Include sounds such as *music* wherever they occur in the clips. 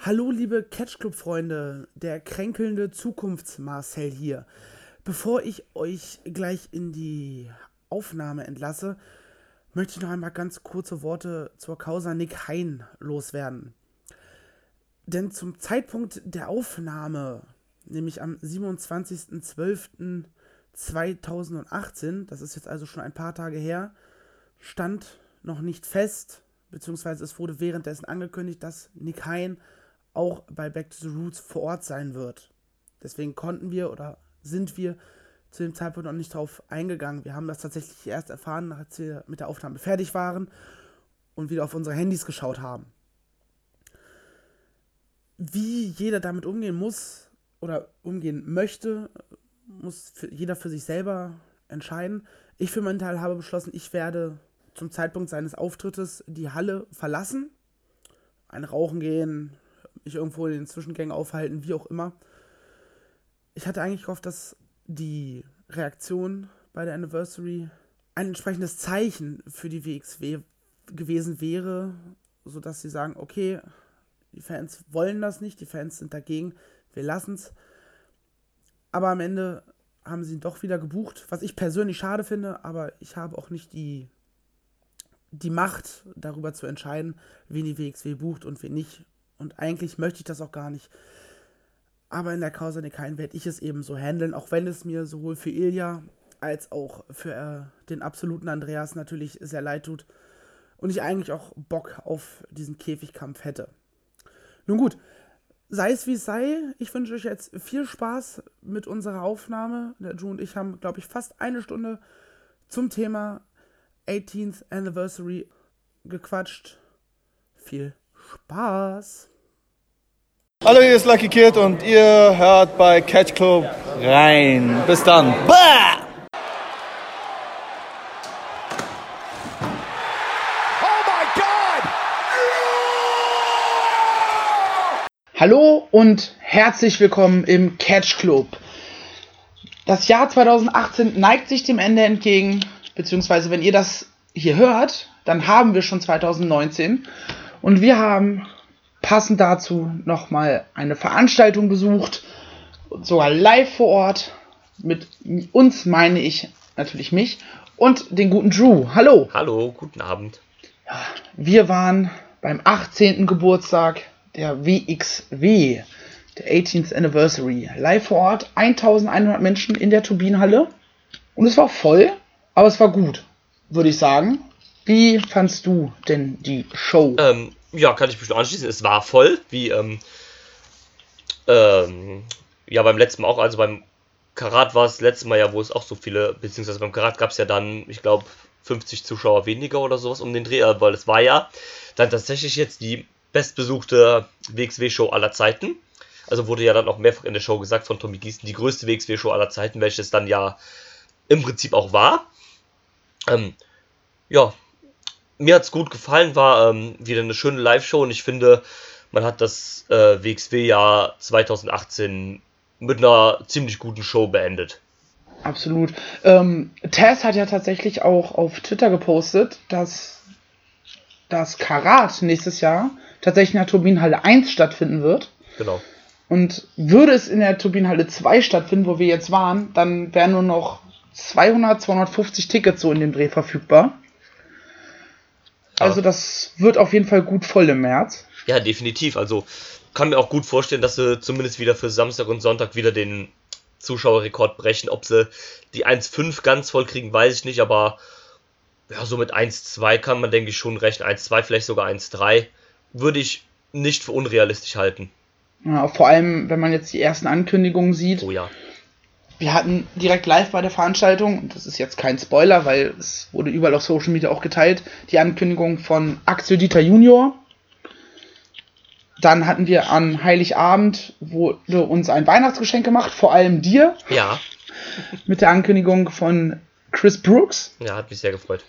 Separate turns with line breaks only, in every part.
Hallo liebe Catch Club Freunde, der kränkelnde Zukunftsmarcel hier. Bevor ich euch gleich in die Aufnahme entlasse, möchte ich noch einmal ganz kurze Worte zur Causa Nick Hein loswerden. Denn zum Zeitpunkt der Aufnahme, nämlich am 27.12.2018, das ist jetzt also schon ein paar Tage her, stand noch nicht fest, beziehungsweise es wurde währenddessen angekündigt, dass Nick Hein auch bei Back to the Roots vor Ort sein wird. Deswegen konnten wir oder sind wir zu dem Zeitpunkt noch nicht darauf eingegangen. Wir haben das tatsächlich erst erfahren, als wir mit der Aufnahme fertig waren und wieder auf unsere Handys geschaut haben. Wie jeder damit umgehen muss oder umgehen möchte, muss für jeder für sich selber entscheiden. Ich für meinen Teil habe beschlossen, ich werde zum Zeitpunkt seines Auftrittes die Halle verlassen, ein Rauchen gehen, mich irgendwo in den Zwischengängen aufhalten, wie auch immer. Ich hatte eigentlich gehofft, dass die Reaktion bei der Anniversary ein entsprechendes Zeichen für die WXW gewesen wäre, sodass sie sagen, okay, die Fans wollen das nicht, die Fans sind dagegen, wir lassen es. Aber am Ende haben sie ihn doch wieder gebucht, was ich persönlich schade finde, aber ich habe auch nicht die, die Macht, darüber zu entscheiden, wen die WXW bucht und wen nicht. Und eigentlich möchte ich das auch gar nicht. Aber in der Causa Nikain werde ich es eben so handeln, auch wenn es mir sowohl für Ilja als auch für äh, den absoluten Andreas natürlich sehr leid tut. Und ich eigentlich auch Bock auf diesen Käfigkampf hätte. Nun gut, sei es wie es sei, ich wünsche euch jetzt viel Spaß mit unserer Aufnahme. Der Drew und ich haben, glaube ich, fast eine Stunde zum Thema 18th Anniversary gequatscht. Viel Spaß!
Hallo, hier ist Lucky Kid und ihr hört bei Catch Club rein. Bis dann. Bah!
Hallo und herzlich willkommen im Catch Club. Das Jahr 2018 neigt sich dem Ende entgegen, beziehungsweise wenn ihr das hier hört, dann haben wir schon 2019 und wir haben passend dazu nochmal eine Veranstaltung besucht, sogar live vor Ort. Mit uns meine ich natürlich mich und den guten Drew. Hallo.
Hallo, guten Abend.
Ja, wir waren beim 18. Geburtstag der WXW, der 18th Anniversary. Live vor Ort, 1100 Menschen in der Turbinenhalle. Und es war voll, aber es war gut, würde ich sagen. Wie fandst du denn die Show?
Ähm, ja, kann ich bestimmt anschließen. Es war voll, wie ähm, ähm, ja beim letzten Mal auch. Also beim Karat war es letztes Mal ja, wo es auch so viele, beziehungsweise beim Karat gab es ja dann, ich glaube, 50 Zuschauer weniger oder sowas um den Dreh, äh, weil es war ja dann tatsächlich jetzt die bestbesuchte WXW-Show aller Zeiten. Also wurde ja dann auch mehrfach in der Show gesagt von Tommy Gießen, die größte WXW-Show aller Zeiten, welches dann ja im Prinzip auch war. Ähm, ja, mir hat es gut gefallen, war ähm, wieder eine schöne Live-Show und ich finde, man hat das äh, WXW-Jahr 2018 mit einer ziemlich guten Show beendet.
Absolut. Ähm, Tess hat ja tatsächlich auch auf Twitter gepostet, dass das Karat nächstes Jahr tatsächlich in der Turbinenhalle 1 stattfinden wird.
Genau.
Und würde es in der Turbinenhalle 2 stattfinden, wo wir jetzt waren, dann wären nur noch 200, 250 Tickets so in dem Dreh verfügbar. Also das wird auf jeden Fall gut voll im März.
Ja, definitiv. Also kann mir auch gut vorstellen, dass sie zumindest wieder für Samstag und Sonntag wieder den Zuschauerrekord brechen. Ob sie die 1,5 ganz voll kriegen, weiß ich nicht, aber ja, so mit 1,2 kann man, denke ich, schon rechnen. 1,2, vielleicht sogar 1,3 würde ich nicht für unrealistisch halten.
Ja, vor allem, wenn man jetzt die ersten Ankündigungen sieht.
Oh ja.
Wir hatten direkt live bei der Veranstaltung, und das ist jetzt kein Spoiler, weil es wurde überall auf Social Media auch geteilt, die Ankündigung von Axel Dieter Junior. Dann hatten wir an Heiligabend, wurde uns ein Weihnachtsgeschenk gemacht, vor allem dir.
Ja.
Mit der Ankündigung von Chris Brooks.
Ja, hat mich sehr gefreut.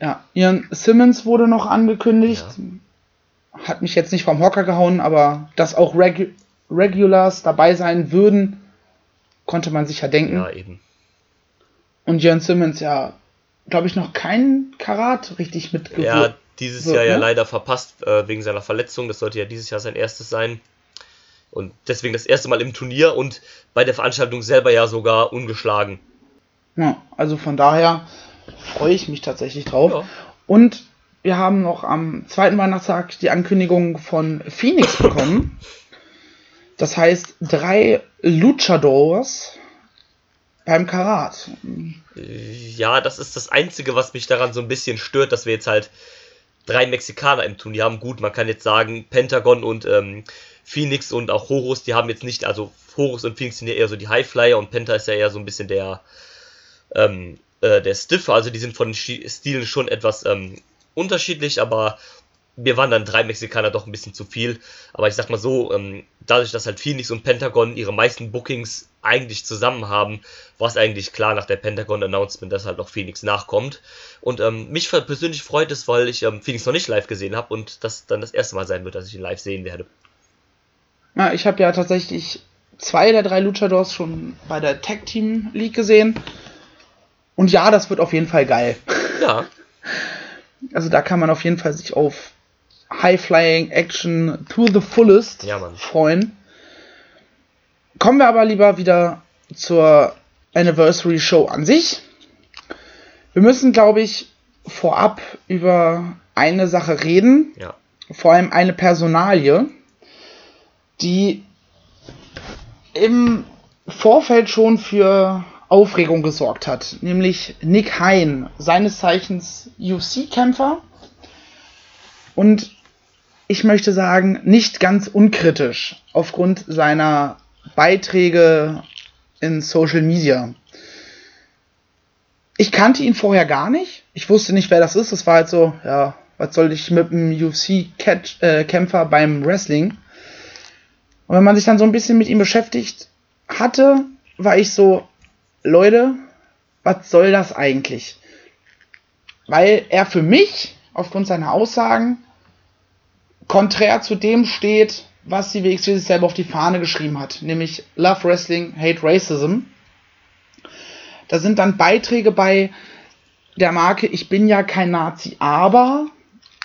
Ja, Ian Simmons wurde noch angekündigt. Ja. Hat mich jetzt nicht vom Hocker gehauen, aber dass auch Regu Regulars dabei sein würden, konnte man sich ja denken.
Ja, eben.
Und Jörn Simmons, ja, glaube ich, noch keinen Karat richtig mitgebracht.
Ja, dieses
So,
Jahr ja
ne?
leider verpasst äh, wegen seiner Verletzung. Das sollte ja dieses Jahr sein erstes sein. Und deswegen das erste Mal im Turnier und bei der Veranstaltung selber ja sogar ungeschlagen.
Ja, also von daher freue ich mich tatsächlich drauf.
Ja.
Und wir haben noch am zweiten Weihnachtstag die Ankündigung von Phoenix bekommen. *laughs* Das heißt, drei Luchadors beim Karat.
Ja, das ist das Einzige, was mich daran so ein bisschen stört, dass wir jetzt halt drei Mexikaner im Turnier haben. Gut, man kann jetzt sagen, Pentagon und ähm, Phoenix und auch Horus, die haben jetzt nicht, also Horus und Phoenix sind ja eher so die Highflyer und Penta ist ja eher so ein bisschen der, ähm, äh, der Stiffer, also die sind von den Stilen schon etwas ähm, unterschiedlich, aber mir waren dann drei Mexikaner doch ein bisschen zu viel. Aber ich sag mal so, ähm, dadurch, dass halt Phoenix und Pentagon ihre meisten Bookings eigentlich zusammen haben, war es eigentlich klar nach der Pentagon-Announcement, dass halt noch Phoenix nachkommt. Und ähm, mich persönlich freut es, weil ich ähm, Phoenix noch nicht live gesehen habe und das dann das erste Mal sein wird, dass ich ihn live sehen werde.
Ja, ich habe ja tatsächlich zwei der drei Luchadors schon bei der Tag Team League gesehen. Und ja, das wird auf jeden Fall geil.
Ja, *laughs*
Also da kann man auf jeden Fall sich auf High-Flying Action to the fullest
Ja,
freuen. Kommen wir aber lieber wieder zur Anniversary Show an sich. Wir müssen, glaube ich, vorab über eine Sache reden,
ja.
vor allem eine Personalie, die im Vorfeld schon für Aufregung gesorgt hat, nämlich Nick Hein, seines Zeichens UFC-Kämpfer. Und ich möchte sagen, nicht ganz unkritisch aufgrund seiner Beiträge in Social Media. Ich kannte ihn vorher gar nicht. Ich wusste nicht, wer das ist. Das war halt so, ja, was soll ich mit einem UFC-Kämpfer beim Wrestling? Und wenn man sich dann so ein bisschen mit ihm beschäftigt hatte, war ich so, Leute, was soll das eigentlich? Weil er für mich, aufgrund seiner Aussagen, konträr zu dem steht, was die WXW sich selber auf die Fahne geschrieben hat, nämlich Love Wrestling, Hate Racism. Da sind dann Beiträge bei der Marke Ich bin ja kein Nazi, aber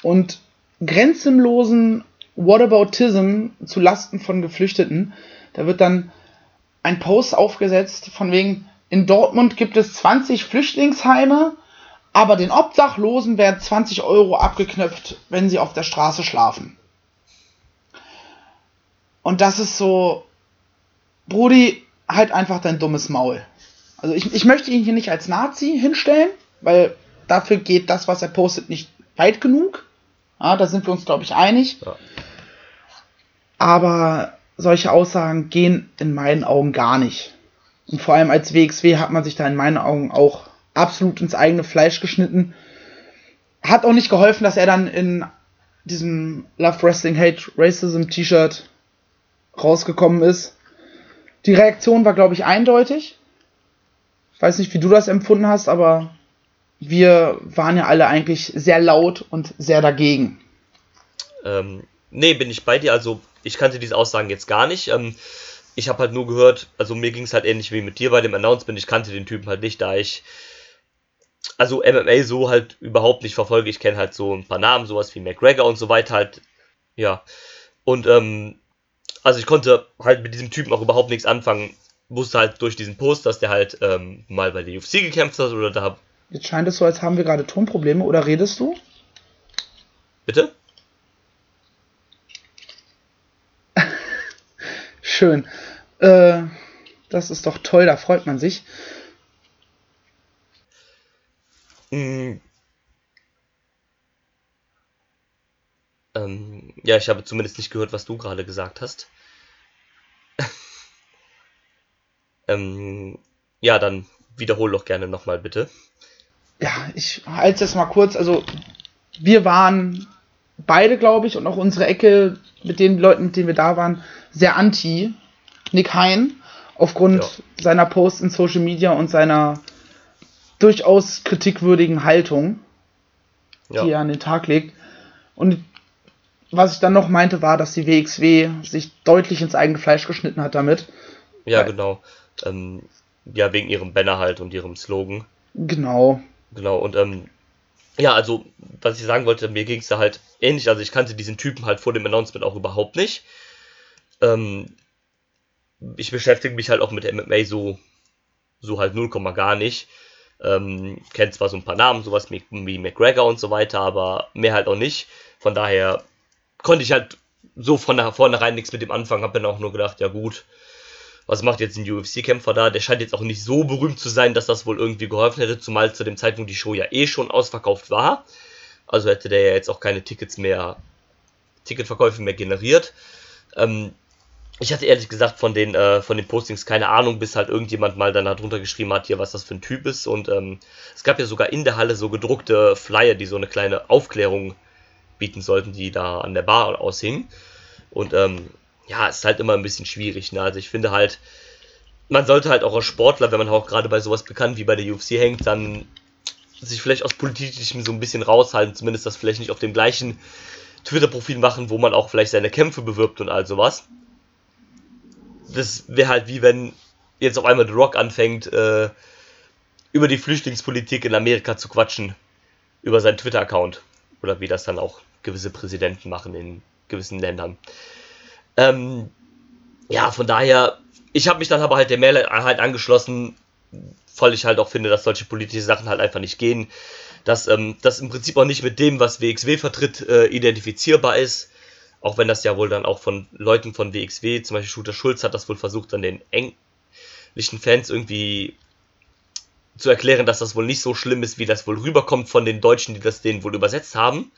und grenzenlosen Whataboutism zu Lasten von Geflüchteten. Da wird dann ein Post aufgesetzt von wegen, in Dortmund gibt es 20 Flüchtlingsheime, aber den Obdachlosen werden 20 Euro abgeknöpft, wenn sie auf der Straße schlafen. Und das ist so, Brudi, halt einfach dein dummes Maul. Also ich, ich möchte ihn hier nicht als Nazi hinstellen, weil dafür geht das, was er postet, nicht weit genug. Ja, da sind wir uns, glaube ich, einig.
Ja.
Aber solche Aussagen gehen in meinen Augen gar nicht. Und vor allem als WXW hat man sich da in meinen Augen auch absolut ins eigene Fleisch geschnitten. Hat auch nicht geholfen, dass er dann in diesem Love Wrestling Hate Racism T-Shirt rausgekommen ist. Die Reaktion war, glaube ich, eindeutig. Ich weiß nicht, wie du das empfunden hast, aber wir waren ja alle eigentlich sehr laut und sehr dagegen.
Ähm, nee, bin ich bei dir. Also, ich kannte diese Aussagen jetzt gar nicht. Ähm, ich habe halt nur gehört, also mir ging es halt ähnlich wie mit dir bei dem Announcement. Ich kannte den Typen halt nicht, da ich also MMA so halt überhaupt nicht verfolge. Ich kenne halt so ein paar Namen, sowas wie McGregor und so weiter halt. Ja. Und ähm, also ich konnte halt mit diesem Typen auch überhaupt nichts anfangen. Wusste halt durch diesen Post, dass der halt ähm, mal bei der UFC gekämpft hat oder da.
Jetzt scheint es so, als haben wir gerade Tonprobleme, oder redest du?
Bitte? *laughs*
Schön. Äh, das ist doch toll, da freut man sich.
Mm. Ähm, ja, ich habe zumindest nicht gehört, was du gerade gesagt hast. *laughs* ähm, ja, dann wiederhol doch gerne nochmal bitte.
Ja, ich halte es mal kurz. Also, wir waren beide, glaube ich, und auch unsere Ecke mit den Leuten, mit denen wir da waren, sehr anti Nick Hein aufgrund
Ja.
seiner Posts in Social Media und seiner durchaus kritikwürdigen Haltung,
Ja,
die er an den Tag legt. Und was ich dann noch meinte, war, dass die WXW sich deutlich ins eigene Fleisch geschnitten hat damit.
ja genau. Ähm, ja, wegen ihrem Banner halt und ihrem Slogan.
Genau.
Genau, und ähm, ja, also, was ich sagen wollte, mir ging es da halt ähnlich. Also, ich kannte diesen Typen halt vor dem Announcement auch überhaupt nicht. Ähm, ich beschäftige mich halt auch mit MMA so, so halt 0, gar nicht. Ähm, kennt zwar so ein paar Namen, sowas wie, wie McGregor und so weiter, aber mehr halt auch nicht. Von daher konnte ich halt so von vornherein nichts mit dem anfangen. Hab dann auch nur gedacht, ja gut, was macht jetzt ein UFC-Kämpfer da? Der scheint jetzt auch nicht so berühmt zu sein, dass das wohl irgendwie geholfen hätte, zumal zu dem Zeitpunkt die Show ja eh schon ausverkauft war. Also hätte der ja jetzt auch keine Tickets mehr, Ticketverkäufe mehr generiert. Ähm, ich hatte ehrlich gesagt von den, äh, von den Postings keine Ahnung, bis halt irgendjemand mal dann drunter geschrieben hat, hier, was das für ein Typ ist. Und ähm, es gab ja sogar in der Halle so gedruckte Flyer, die so eine kleine Aufklärung bieten sollten, die da an der Bar aushingen. Und ähm, ja, ist halt immer ein bisschen schwierig. Ne? Also ich finde halt, man sollte halt auch als Sportler, wenn man auch gerade bei sowas bekannt wie bei der UFC hängt, dann sich vielleicht aus politischem so ein bisschen raushalten, zumindest das vielleicht nicht auf dem gleichen Twitter-Profil machen, wo man auch vielleicht seine Kämpfe bewirbt und all sowas. Das wäre halt wie wenn jetzt auf einmal The Rock anfängt, äh, über die Flüchtlingspolitik in Amerika zu quatschen, über seinen Twitter-Account. Oder wie das dann auch gewisse Präsidenten machen in gewissen Ländern. Ähm, ja, von daher, ich habe mich dann aber halt der Mehrheit halt angeschlossen, weil ich halt auch finde, dass solche politische Sachen halt einfach nicht gehen. Dass ähm, das im Prinzip auch nicht mit dem, was WXW vertritt, äh, identifizierbar ist. Auch wenn das ja wohl dann auch von Leuten von WXW, zum Beispiel Shooter Schulz hat das wohl versucht, dann den englischen Fans irgendwie zu erklären, dass das wohl nicht so schlimm ist, wie das wohl rüberkommt von den Deutschen, die das denen wohl übersetzt haben.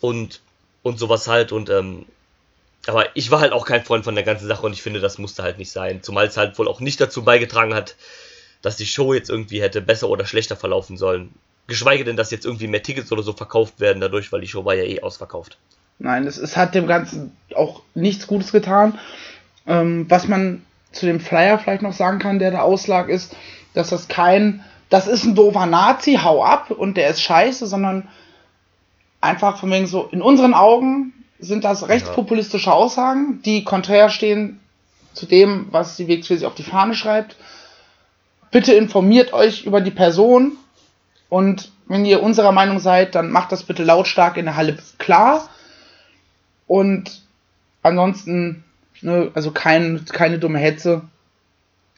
Und, und sowas halt. Und ähm, aber ich war halt auch kein Freund von der ganzen Sache und ich finde, das musste halt nicht sein. Zumal es halt wohl auch nicht dazu beigetragen hat, dass die Show jetzt irgendwie hätte besser oder schlechter verlaufen sollen. Geschweige denn, dass jetzt irgendwie mehr Tickets oder so verkauft werden dadurch, weil die Show war ja eh ausverkauft.
Nein, es, es hat dem Ganzen auch nichts Gutes getan. Ähm, was man zu dem Flyer vielleicht noch sagen kann, der da auslag, ist, dass das kein, das ist ein doofer Nazi, hau ab und der ist scheiße, sondern einfach von wegen so, in unseren Augen sind das rechtspopulistische Aussagen, die konträr stehen zu dem, was die WXW sich auf die Fahne schreibt. Bitte informiert euch über die Person und wenn ihr unserer Meinung seid, dann macht das bitte lautstark in der Halle klar. Und ansonsten, ne, also kein, keine dumme Hetze,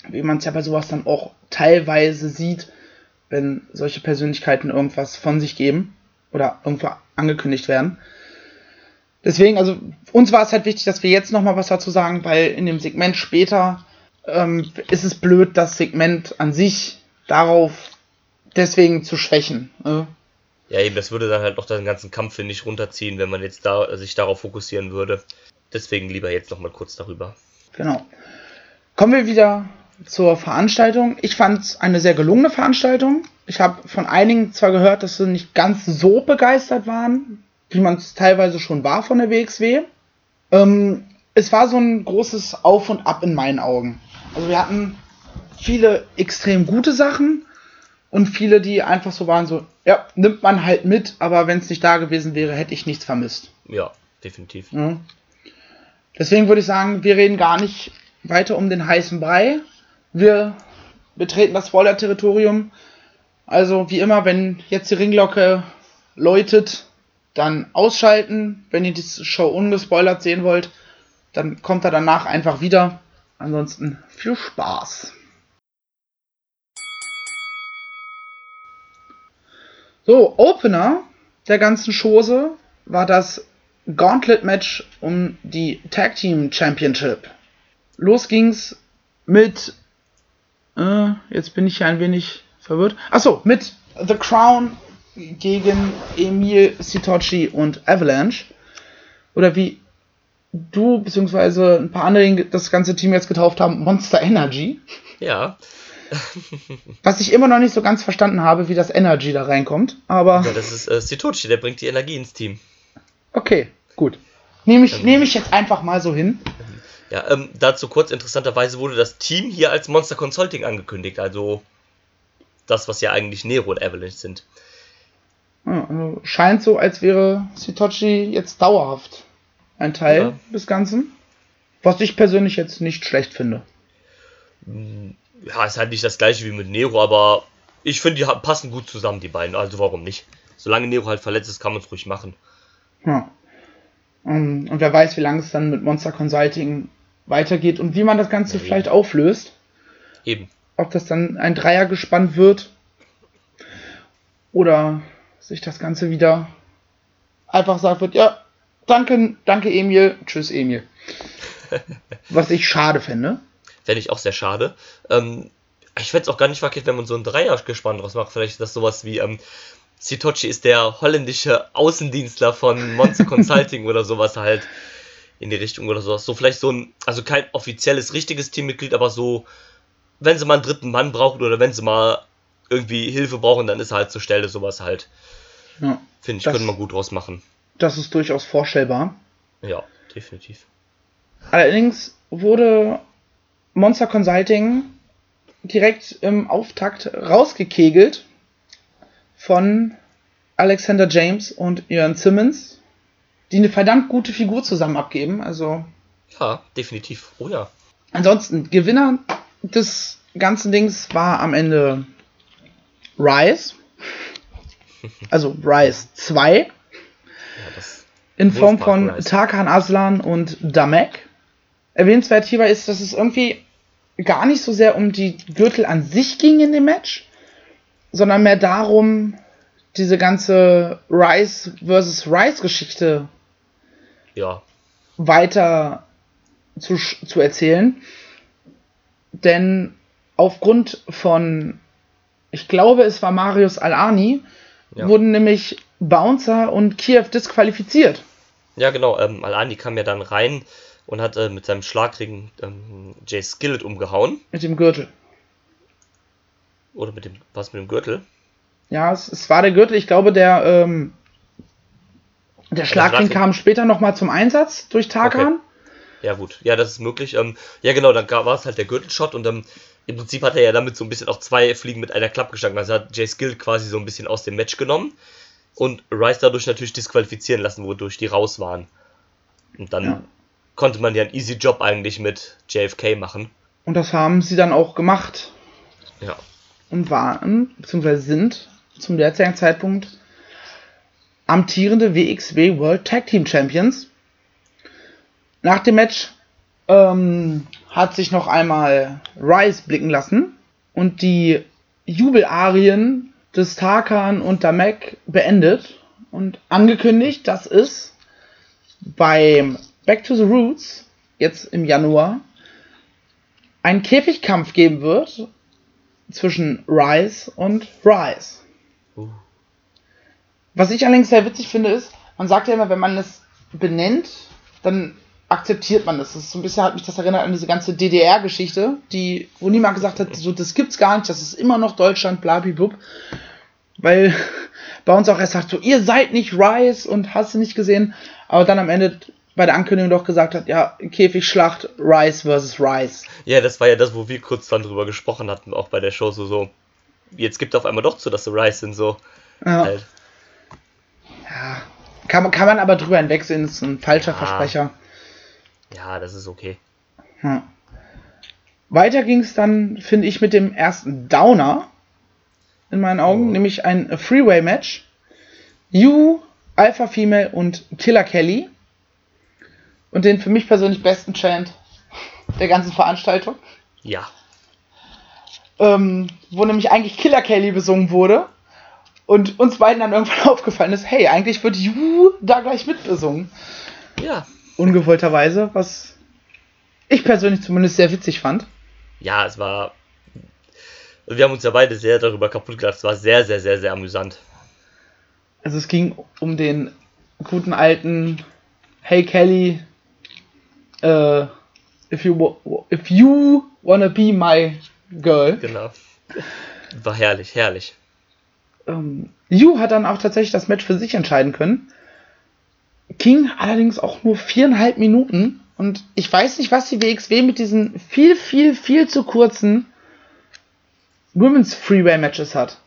wie man es ja bei sowas dann auch teilweise sieht, wenn solche Persönlichkeiten irgendwas von sich geben oder irgendwo angekündigt werden. Deswegen, also uns war es halt wichtig, dass wir jetzt nochmal was dazu sagen, weil in dem Segment später ähm, ist es blöd, das Segment an sich darauf deswegen zu schwächen. Äh.
Ja, eben, das würde dann halt noch den ganzen Kampf, finde ich, runterziehen, wenn man jetzt da sich darauf fokussieren würde. Deswegen lieber jetzt nochmal kurz darüber.
Genau. Kommen wir wieder zur Veranstaltung. Ich fand es eine sehr gelungene Veranstaltung. Ich habe von einigen zwar gehört, dass sie nicht ganz so begeistert waren, wie man es teilweise schon war von der WXW. Ähm, es war so ein großes Auf und Ab in meinen Augen. Also wir hatten viele extrem gute Sachen und viele, die einfach so waren, so, ja, nimmt man halt mit, aber wenn es nicht da gewesen wäre, hätte ich nichts vermisst.
Ja, definitiv.
Ja. Deswegen würde ich sagen, wir reden gar nicht weiter um den heißen Brei. Wir betreten das Spoiler-Territorium. Also wie immer, wenn jetzt die Ringglocke läutet, dann ausschalten. Wenn ihr die Show ungespoilert sehen wollt, dann kommt er danach einfach wieder. Ansonsten viel Spaß. So, Opener der ganzen Chose war das Gauntlet-Match um die Tag Team Championship. Los ging's mit. Äh, jetzt bin ich hier ein wenig verwirrt. Achso, mit The Crown gegen Emil Sitochi und Avalanche. Oder wie du bzw. ein paar andere das ganze Team jetzt getauft haben, Monster Energy.
Ja.
Was ich immer noch nicht so ganz verstanden habe, wie das Energy da reinkommt, aber.
Ja, das ist äh, Sitochi, der bringt die Energie ins Team.
Okay, gut. Nehme ich, ähm, nehm ich jetzt einfach mal so hin.
Ja, ähm, dazu kurz, interessanterweise wurde das Team hier als Monster Consulting angekündigt, also das, was ja eigentlich Nero und Avalanche sind.
Ja, also scheint so, als wäre Sitochi jetzt dauerhaft ein Teil ja. des Ganzen. Was ich persönlich jetzt nicht schlecht finde.
Ja, ist halt nicht das gleiche wie mit Nero, aber ich finde, die passen gut zusammen, die beiden. Also warum nicht? Solange Nero halt verletzt ist, kann man es ruhig machen.
Ja. Um, und wer weiß, wie lange es dann mit Monster Consulting weitergeht und wie man das Ganze ja, vielleicht auflöst.
Eben.
Ob das dann ein Dreier gespannt wird oder sich das Ganze wieder einfach sagt wird, ja, danke, danke Emil, tschüss Emil. *laughs* Was ich schade fände.
Fände ich auch sehr schade. Ähm, ich fände es auch gar nicht verkehrt, wenn man so ein Dreier-Gespann draus macht. Vielleicht ist das sowas wie, ähm, Sitochi ist der holländische Außendienstler von Monster *laughs* Consulting oder sowas halt in die Richtung oder sowas. So vielleicht so ein, also kein offizielles, richtiges Teammitglied, aber so, wenn sie mal einen dritten Mann brauchen oder wenn sie mal irgendwie Hilfe brauchen, dann ist er halt zur Stelle sowas halt. Ja, Finde ich, könnte man gut draus machen.
Das ist durchaus vorstellbar.
Ja, definitiv.
Allerdings wurde Monster Consulting direkt im Auftakt rausgekegelt von Alexander James und Ian Simmons, die eine verdammt gute Figur zusammen abgeben. Also.
Ja, definitiv. Oh ja.
Ansonsten, Gewinner des ganzen Dings war am Ende Rise. *laughs* Also Rise 2. Ja, in Form von Rise. Tarkan Aslan und Damek. Erwähnenswert hierbei ist, dass es irgendwie gar nicht so sehr um die Gürtel an sich ging in dem Match, sondern mehr darum, diese ganze Rise versus Rise Geschichte
ja.
weiter zu, zu erzählen. Denn aufgrund von, ich glaube, es war Marius Alani, ja. wurden nämlich Bouncer und Kiev disqualifiziert.
Ja, genau. Ähm, Alani kam ja dann rein und hat äh, mit seinem Schlagring ähm, Jay Skillet umgehauen.
Mit dem Gürtel.
Oder mit dem, was mit dem Gürtel?
Ja, es, es war der Gürtel. Ich glaube, der, ähm, der Schlagring kam später nochmal zum Einsatz durch Tarkan. Okay.
Ja, gut. Ja, das ist möglich. Ähm, ja, genau, dann war es halt der Gürtelshot und ähm, im Prinzip hat er ja damit so ein bisschen auch zwei Fliegen mit einer Klappe geschlagen. Also hat Jay Skill quasi so ein bisschen aus dem Match genommen und Rice dadurch natürlich disqualifizieren lassen, wodurch die raus waren. Und dann ja. Konnte man ja einen easy Job eigentlich mit JFK machen.
Und das haben sie dann auch gemacht.
Ja.
Und waren, beziehungsweise sind zum derzeitigen Zeitpunkt amtierende WXW World Tag Team Champions. Nach dem Match ähm, hat sich noch einmal Rice blicken lassen und die Jubelarien des Tarkan und Damek beendet und angekündigt, dass es beim Back to the Roots jetzt im Januar einen Käfigkampf geben wird zwischen Rice und Rice. Uh. Was ich allerdings sehr witzig finde, ist, man sagt ja immer, wenn man es benennt, dann akzeptiert man das. Das ist so ein bisschen hat mich das erinnert an diese ganze DDR-Geschichte, die, wo niemand gesagt hat, so, das gibt's gar nicht, das ist immer noch Deutschland, blablabla. Weil *laughs* bei uns auch erst sagt so, ihr seid nicht Rice und hast du nicht gesehen, aber dann am Ende bei der Ankündigung doch gesagt hat, ja, Käfigschlacht, Rice versus Rice.
Ja, das war ja das, wo wir kurz dann drüber gesprochen hatten, auch bei der Show, so, so, jetzt gibt auf einmal doch zu, dass sie Rice sind, so.
Ja. Halt. Ja, kann, kann man aber drüber hinwegsehen, ist ein falscher ja. Versprecher.
Ja, das ist okay.
Hm. Weiter ging es dann, finde ich, mit dem ersten Downer in meinen Augen, oh. nämlich ein Freeway-Match. You, Alpha Female und Killer Kelly. Und den für mich persönlich besten Chant der ganzen Veranstaltung.
Ja.
Ähm, wo nämlich eigentlich Killer Kelly besungen wurde. Und uns beiden dann irgendwann *laughs* aufgefallen ist, hey, eigentlich wird You da gleich mitbesungen.
Ja
ungewollterweise, was ich persönlich zumindest sehr witzig fand.
Ja, es war. Wir haben uns ja beide sehr darüber kaputt gelacht. Es war sehr, sehr, sehr, sehr amüsant.
Also es ging um den guten alten Hey Kelly, uh, if you if you wanna be my girl.
Genau. War herrlich, herrlich.
Ähm, Yu hat dann auch tatsächlich das Match für sich entscheiden können ging allerdings auch nur viereinhalb Minuten. Und ich weiß nicht, was die WXW mit diesen viel, viel, viel zu kurzen Women's Freeway Matches hat.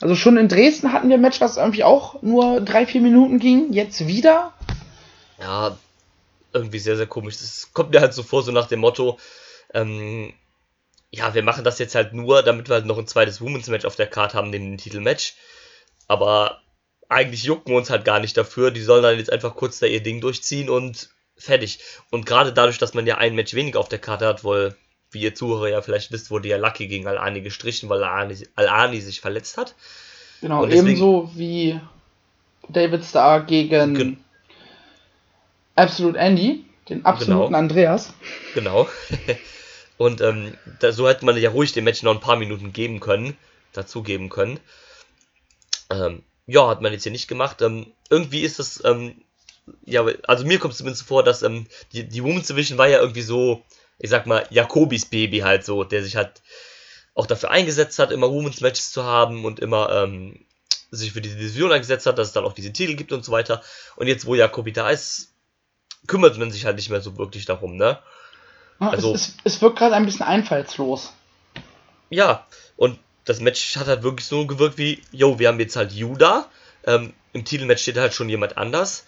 Also schon in Dresden hatten wir ein Match, was irgendwie auch nur drei, vier Minuten ging. Jetzt wieder?
Ja, irgendwie sehr, sehr komisch. Das kommt mir halt so vor, so nach dem Motto, ähm, ja, wir machen das jetzt halt nur, damit wir halt noch ein zweites Women's Match auf der Karte haben, den Titelmatch. Aber eigentlich jucken wir uns halt gar nicht dafür. Die sollen dann jetzt einfach kurz da ihr Ding durchziehen und fertig. Und gerade dadurch, dass man ja ein Match weniger auf der Karte hat, weil, wie ihr Zuhörer ja vielleicht wisst, wurde ja Lucky gegen Al-Ani gestrichen, weil Al-Ani sich verletzt hat.
Genau, deswegen, ebenso wie David Starr gegen Gen Absolute Andy, den absoluten genau. Andreas.
Genau. *laughs* Und ähm, da, so hätte man ja ruhig dem Match noch ein paar Minuten geben können, dazu geben können. Ähm, ja, hat man jetzt hier nicht gemacht. Ähm, irgendwie ist das, ähm, ja, also mir kommt es zumindest vor, dass ähm, die, die Women's Division war ja irgendwie so, ich sag mal, Jakobis Baby halt so, der sich halt auch dafür eingesetzt hat, immer Women's Matches zu haben und immer ähm, sich für diese Division eingesetzt hat, dass es dann auch diese Titel gibt und so weiter. Und jetzt, wo Jakobi da ist, kümmert man sich halt nicht mehr so wirklich darum, ne?
Also, es, es, es wirkt gerade ein bisschen einfallslos.
Ja, und das Match hat halt wirklich so gewirkt wie, yo, wir haben jetzt halt Judah, ähm, im Titelmatch steht halt schon jemand anders.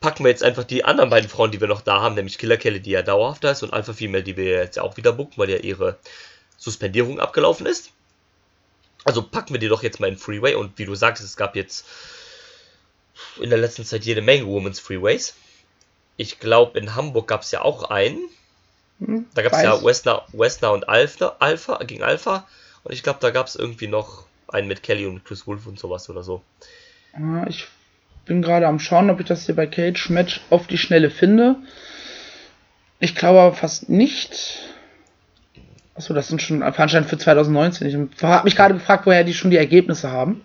Packen wir jetzt einfach die anderen beiden Frauen, die wir noch da haben, nämlich Killer Kelly, die ja dauerhaft da ist, und Alpha Female, die wir jetzt ja auch wieder bucken, weil ja ihre Suspendierung abgelaufen ist. Also packen wir die doch jetzt mal in Freeway und wie du sagst, es gab jetzt in der letzten Zeit jede Menge Women's Freeways. Ich glaube, in Hamburg gab es ja auch einen. Hm, da gab es ja Westner, Westner und Alpha, Alpha gegen Alpha. Und ich glaube, da gab es irgendwie noch einen mit Kelly und Chris Wolf und sowas oder so.
Ich bin gerade am Schauen, ob ich das hier bei Cage Match auf die Schnelle finde. Ich glaube aber fast nicht. Achso, das sind schon Veranstaltungen für 2019. Ich habe mich gerade gefragt, woher die schon die Ergebnisse haben.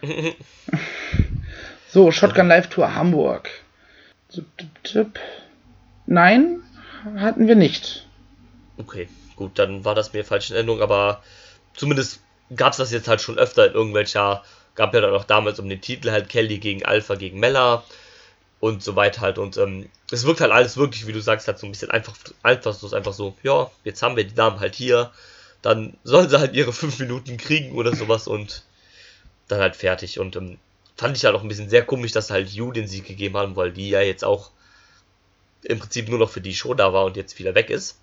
*laughs* so, Shotgun Live Tour Hamburg. Nein, hatten wir nicht.
Okay, gut, dann war das mir falsch in Erinnerung, aber zumindest gab es das jetzt halt schon öfter in irgendwelcher, gab ja dann auch damals um den Titel halt Kelly gegen Alpha gegen Mella und so weiter halt und ähm, es wirkt halt alles wirklich, wie du sagst, halt so ein bisschen einfach, einfach so, einfach so, ja, jetzt haben wir die Damen halt hier, dann sollen sie halt ihre fünf Minuten kriegen oder sowas und dann halt fertig und ähm, fand ich halt auch ein bisschen sehr komisch, dass halt Yu den Sieg gegeben haben, weil die ja jetzt auch im Prinzip nur noch für die Show da war und jetzt wieder weg ist.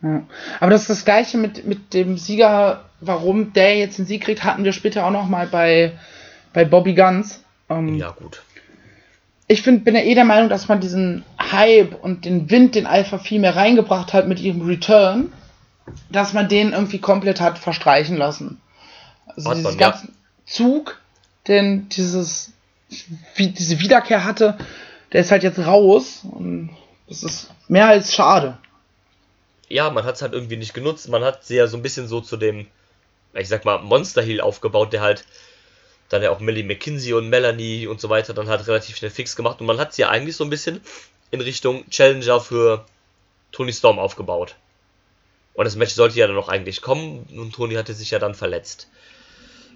Aber das ist das gleiche mit, mit dem Sieger, warum der jetzt den Sieg kriegt, hatten wir später auch noch mal bei, bei Bobby Guns.
Ähm, ja, gut.
Ich find, bin ja eh der Meinung, dass man diesen Hype und den Wind, den Alpha Female reingebracht hat mit ihrem Return, dass man den irgendwie komplett hat verstreichen lassen. Also hat diesen ganzen ja. Zug, den dieses, wie, diese Wiederkehr hatte, der ist halt jetzt raus und das ist mehr als schade
ja, man hat es halt irgendwie nicht genutzt. Man hat sie ja so ein bisschen so zu dem, ich sag mal, Monster Heel aufgebaut, der halt dann ja auch Millie McKinsey und Melanie und so weiter dann halt relativ schnell fix gemacht. Und man hat sie ja eigentlich so ein bisschen in Richtung Challenger für Tony Storm aufgebaut. Und das Match sollte ja dann noch eigentlich kommen und Tony hatte sich ja dann verletzt.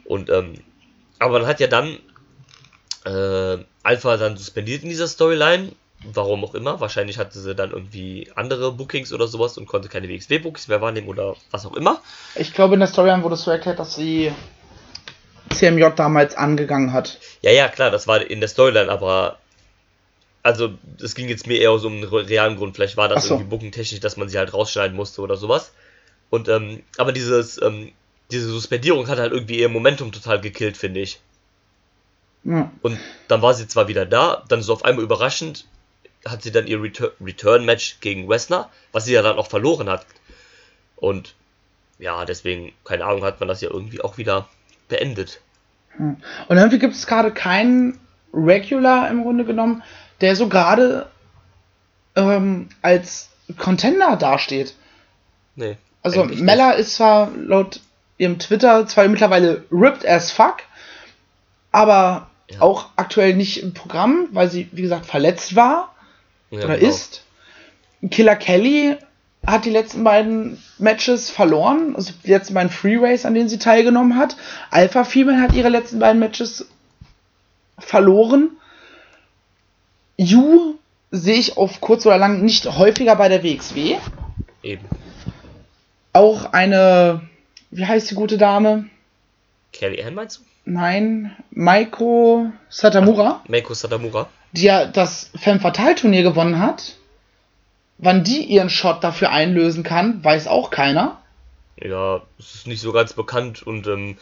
Und, ähm, aber man hat ja dann äh, Alpha dann suspendiert in dieser Storyline Warum auch immer. Wahrscheinlich hatte sie dann irgendwie andere Bookings oder sowas und konnte keine WXW-Bookings mehr wahrnehmen oder was auch immer.
Ich glaube, in der Storyline wurde es so erklärt, dass sie CMJ damals angegangen hat.
Ja, ja, klar, das war in der Storyline, aber also es ging jetzt mehr eher so um einen realen Grund. Vielleicht war das so. irgendwie bookingtechnisch, dass man sie halt rausschneiden musste oder sowas. Und ähm, aber dieses ähm, diese Suspendierung hat halt irgendwie ihr Momentum total gekillt, finde ich. Ja. Und dann war sie zwar wieder da, dann so auf einmal überraschend, hat sie dann ihr Return-Match gegen Wessner, was sie ja dann auch verloren hat. Und ja, deswegen, keine Ahnung, hat man das ja irgendwie auch wieder beendet.
Und irgendwie gibt es gerade keinen Regular im Grunde genommen, der so gerade ähm, als Contender dasteht.
Nee.
Also Mella ist zwar laut ihrem Twitter zwar mittlerweile ripped as fuck, aber ja. auch aktuell nicht im Programm, weil sie, wie gesagt, verletzt war ja, oder genau. ist. Killer Kelly hat die letzten beiden Matches verloren, also die letzten beiden Freeways, an denen sie teilgenommen hat. Alpha Female hat ihre letzten beiden Matches verloren. Yu sehe ich auf kurz oder lang nicht häufiger bei der WXW.
Eben.
Auch eine, wie heißt die gute Dame?
Kelly Ann meinst du?
Nein, Maiko Satamura.
Ach, Maiko Satamura
die ja das Femme Fatale Turnier gewonnen hat, wann die ihren Shot dafür einlösen kann, weiß auch keiner.
Ja, es ist nicht so ganz bekannt und ähm,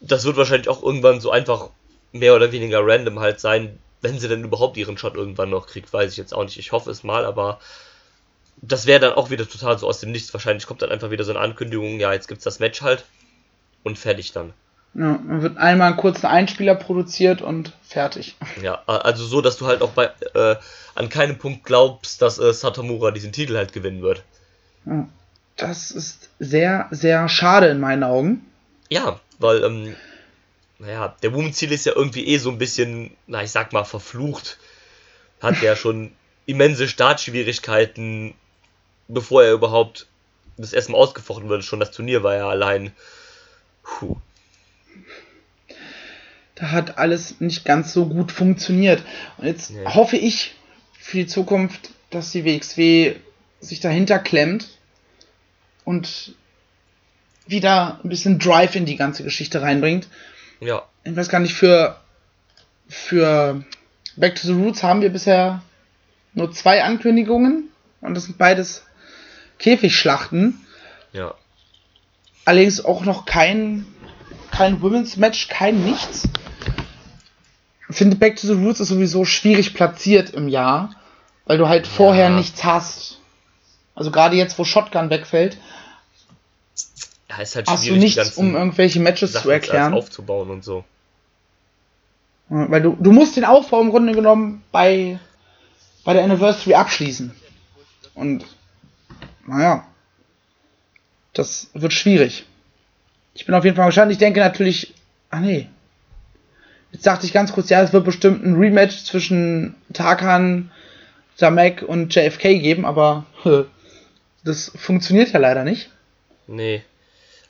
das wird wahrscheinlich auch irgendwann so einfach mehr oder weniger random halt sein, wenn sie denn überhaupt ihren Shot irgendwann noch kriegt, weiß ich jetzt auch nicht. Ich hoffe es mal, aber das wäre dann auch wieder total so aus dem Nichts. Wahrscheinlich kommt dann einfach wieder so eine Ankündigung, ja, jetzt gibt's das Match halt und fertig dann.
Ja, dann wird einmal einen kurzen Einspieler produziert und fertig.
Ja, also so, dass du halt auch bei äh, an keinem Punkt glaubst, dass äh, Satomura diesen Titel halt gewinnen wird.
Ja, das ist sehr, sehr schade in meinen Augen.
Ja, weil, ähm, naja, der Women's-Ziel ist ja irgendwie eh so ein bisschen, na, ich sag mal, verflucht. Hat ja *laughs* schon immense Startschwierigkeiten, bevor er überhaupt das erste Mal ausgefochten wurde. Schon das Turnier war ja allein. Puh.
Da hat alles nicht ganz so gut funktioniert. Und jetzt nee. hoffe ich für die Zukunft, dass die WXW sich dahinter klemmt und wieder ein bisschen Drive in die ganze Geschichte reinbringt.
Ja.
Ich weiß gar nicht, für, für Back to the Roots haben wir bisher nur zwei Ankündigungen und das sind beides Käfigschlachten.
Ja.
Allerdings auch noch kein, kein Women's Match, kein nichts. Ich finde, Back to the Roots ist sowieso schwierig platziert im Jahr, weil du halt vorher ja. nichts hast. Also gerade jetzt, wo Shotgun wegfällt,
ist halt
hast du nichts, um irgendwelche Matches Sachen zu erklären.
aufzubauen und so.
Weil du, du musst den Aufbau im Grunde genommen bei, bei der Anniversary abschließen. Und naja, das wird schwierig. Ich bin auf jeden Fall gespannt. Ich denke natürlich, ach nee. Jetzt dachte ich ganz kurz, ja, es wird bestimmt ein Rematch zwischen Tarkan, Zamek und JFK geben, aber *laughs* das funktioniert ja leider nicht.
Nee.